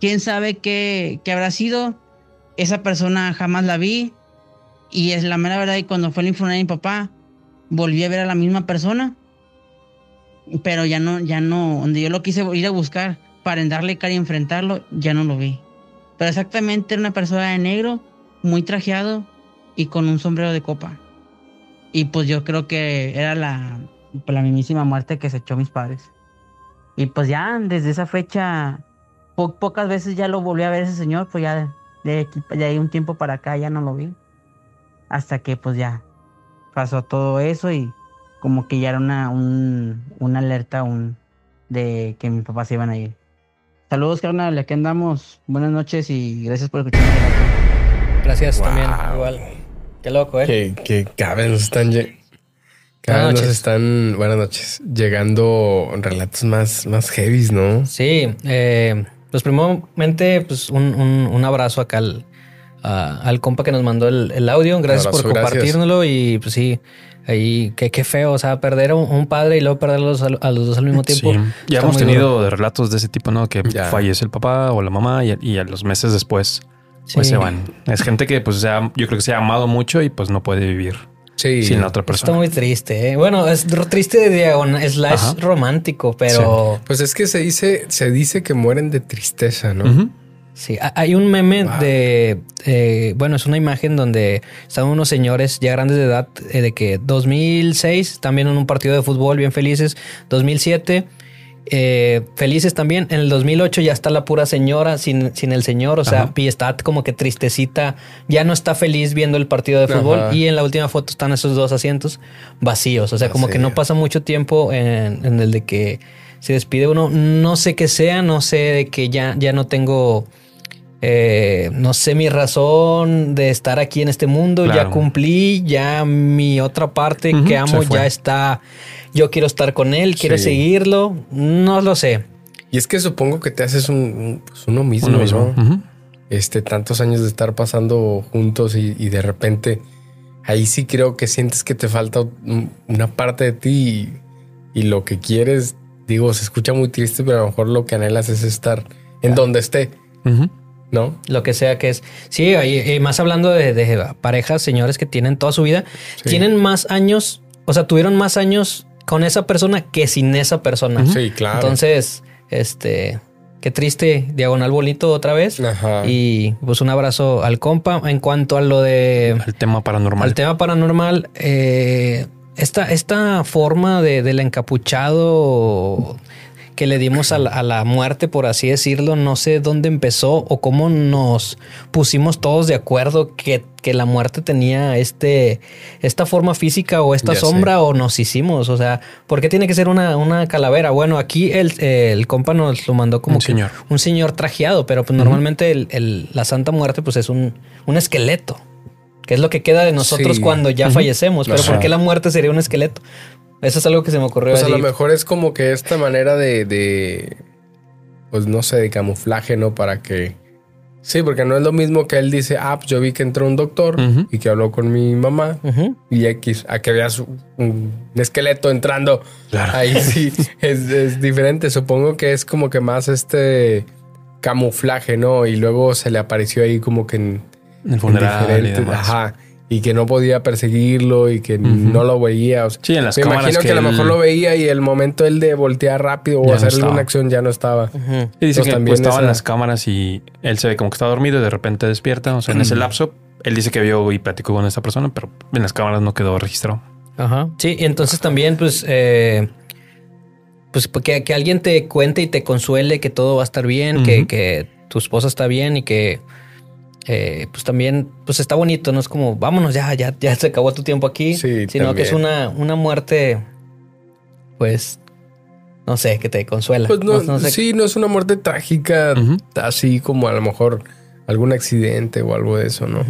¿Quién sabe qué, qué habrá sido? Esa persona jamás la vi. Y es la mera verdad, y cuando fue el funeral de mi papá, volví a ver a la misma persona. Pero ya no, ya no, donde yo lo quise ir a buscar para darle cara y enfrentarlo, ya no lo vi. Pero exactamente era una persona de negro, muy trajeado y con un sombrero de copa. Y pues yo creo que era la, pues, la mismísima muerte que se echó mis padres. Y pues ya desde esa fecha, po- pocas veces ya lo volví a ver ese señor, pues ya de, aquí- de ahí un tiempo para acá ya no lo vi. Hasta que pues ya pasó todo eso y como que ya era una, un, una alerta un, de que mis papás se iban a ir. Saludos, carnal, aquí andamos. Buenas noches y gracias por escucharme. Gracias Wow. también, igual. Qué loco, ¿eh? Que, que cada vez nos están. Cada Buenas vez nos noches. están. Buenas noches. Llegando relatos más, más heavies, ¿no? Sí, eh, pues primeramente, pues un, un- un abrazo acá al, a- al compa que nos mandó el, el audio. Gracias Abrazo, por gracias. compartirnoslo y pues sí, ahí qué, qué feo, o sea, perder a un, un padre y luego perderlos a, a los dos al mismo tiempo. Sí. Ya hemos tenido duro. relatos de ese tipo, ¿no? Que Ya. fallece el papá o la mamá y, y a los meses después pues Sí. se van. Es gente que pues se ha- yo creo que se ha amado mucho y pues no puede vivir Sí. sin la otra Está persona. muy triste, ¿eh? Bueno, es triste de diagonal, slash Ajá. romántico, pero Pues es que se dice, se dice que mueren de tristeza, ¿no? Sí, ha- hay un meme Wow. de, eh, bueno, es una imagen donde están unos señores ya grandes de edad, eh, de que 2006, también en un partido de fútbol, bien felices, 2007, eh, felices también, en el 2008 ya está la pura señora sin, sin el señor, o sea, Ajá. y está como que tristecita, ya no está feliz viendo el partido de fútbol Ajá. y en la última foto están esos dos asientos vacíos, o sea, como que no pasa mucho tiempo en, en el de que se despide uno, no sé qué sea, no sé de que ya, ya no tengo eh, no sé mi razón de estar aquí en este mundo, ya cumplí, ya mi otra parte que amo ya está, yo quiero estar con él, quiero Sí. seguirlo, no lo sé. Y es que supongo que te haces un, un- pues uno mismo, Uno mismo. ¿no? Ujú. Este, tantos años de estar pasando juntos y, y de repente ahí sí creo que sientes que te falta un- una parte de ti y, y lo que quieres, digo, se escucha muy triste, pero a lo mejor lo que anhelas es estar en donde esté. ¿No? Lo que sea que es. Sí, y, y más hablando de, de parejas, señores que tienen toda su vida, Sí. tienen más años, o sea, tuvieron más años con esa persona que sin esa persona. Sí, claro. Entonces, este, qué triste, diagonal bonito otra vez. Ajá. Y pues un abrazo al compa. En cuanto a lo de El tema paranormal. al tema paranormal, eh, esta, esta forma de, del encapuchado que le dimos a la, a la muerte, por así decirlo, no sé dónde empezó o cómo nos pusimos todos de acuerdo que, que la muerte tenía este, esta forma física o esta Ya sombra o nos hicimos. O sea, ¿por qué tiene que ser una, una calavera? Bueno, aquí el, el compa nos lo mandó como Un que señor. un señor trajeado, pero pues normalmente el- el- la Santa Muerte pues es un, un esqueleto, que es lo que queda de nosotros Sí. cuando ya fallecemos. Pero. ¿por qué la muerte sería un esqueleto? Eso es algo que se me ocurrió. Pues a lo mejor es como que esta manera de, de, pues no sé, de camuflaje, ¿no? Para que... Sí, porque no es lo mismo que él dice, ah, pues yo vi que entró un doctor y que habló con mi mamá y X, a que veas un, un esqueleto entrando. Claro. Ahí sí, es, es diferente. Supongo que es como que más este camuflaje, ¿no? Y luego se le apareció ahí como que en, El en funeral y diferente- demás. Ajá. Y que no podía perseguirlo y que no lo veía. O sea, Sí, en las me cámaras imagino que, que a lo él- mejor lo veía y el momento él de voltear rápido o Ya no hacer estaba. alguna acción ya no estaba. Y dice Entonces que también pues, estaban esa- las cámaras y él se ve como que está dormido y de repente despierta. O sea, en ese lapso, él dice que vio y platicó con esta persona, pero en las cámaras no quedó registrado. Ajá. Sí, y entonces también, pues, eh, pues que, que alguien te cuente y te consuele que todo va a estar bien, que, que tu esposa está bien y que, eh, pues también, pues está bonito, no es como, vámonos ya, ya, ya se acabó tu tiempo aquí, Sí, sino que es una, una muerte, pues, no sé, que te consuela. Pues no, no sé. sí, no es una muerte trágica, así como a lo mejor algún accidente o algo de eso, ¿no?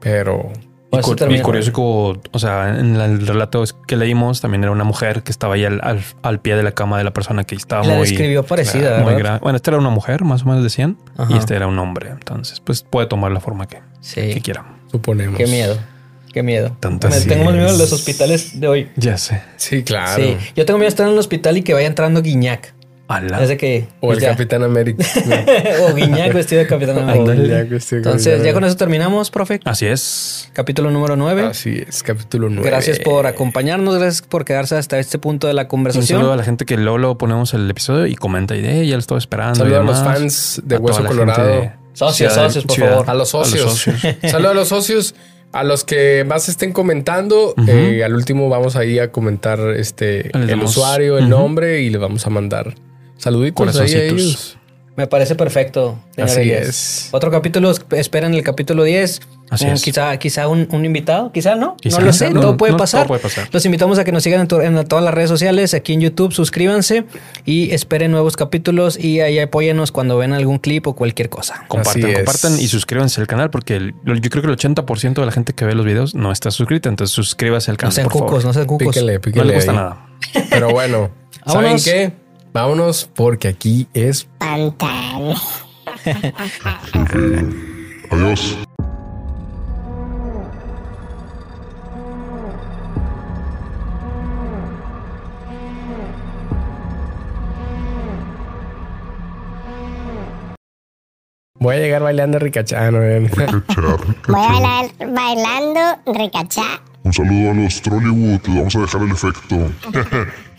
Pero Y, cu- curioso que, o sea, en el relato que leímos también era una mujer que estaba ahí al, al- al pie de la cama de la persona que estaba La muy, describió parecida, muy Bueno, esta era una mujer, más o menos decían, Ajá. y este era un hombre. Entonces, pues puede tomar la forma que, que Sí. quiera. suponemos. Qué miedo. Qué miedo. Tanto Me- tengo más miedo de los hospitales de hoy. Ya sé. Sí, claro. Sí. Yo tengo miedo de estar en el hospital y que vaya entrando Guiñac. Ala. Desde que. O pues el ya. Capitán América. o Guiñac vestido de Capitán América. Entonces, ya con eso terminamos, profe. Así es. Capítulo número 9. Así es, capítulo 9. Gracias por acompañarnos, gracias por quedarse hasta este punto de la Un conversación. saludo a la gente que luego, luego ponemos el episodio y comenta y de "Eh, ya lo estaba esperando. Saludo y a los demás". fans de A Hueso Colorado. de Socios, Ciudad- socios, por Ciudad- favor. A los socios. socios. Saludos a los socios. A los que más estén comentando. Eh, al último vamos ahí a comentar este el usuario, el nombre y les vamos a mandar saluditos ahí a Corazoncitos. ellos. Me parece perfecto. señor Así Reyes. es. Otro capítulo, esperen el capítulo 10. Así es. Quizá, quizá un, un invitado, quizá no. Quizá. no lo sé, No, todo, puede no, pasar. todo puede pasar. Los invitamos a que nos sigan en, to- en todas las redes sociales, aquí en YouTube, suscríbanse y esperen nuevos capítulos y ahí apóyenos cuando ven algún clip o cualquier cosa. Compartan, compartan y suscríbanse al canal porque el- yo creo que el 80% de la gente que ve los videos no está suscrita. Entonces suscríbase al No canal. sean por cucos, favor. no sean cucos. Píquele, No le ahí. nada. Pero bueno, ¿saben qué? Vámonos porque aquí es Pantan. Adiós. Voy a llegar bailando ricachano. eh. Echar. Voy a bailar bailando ricachá. Un saludo a los Trollywood. Les vamos a dejar el efecto.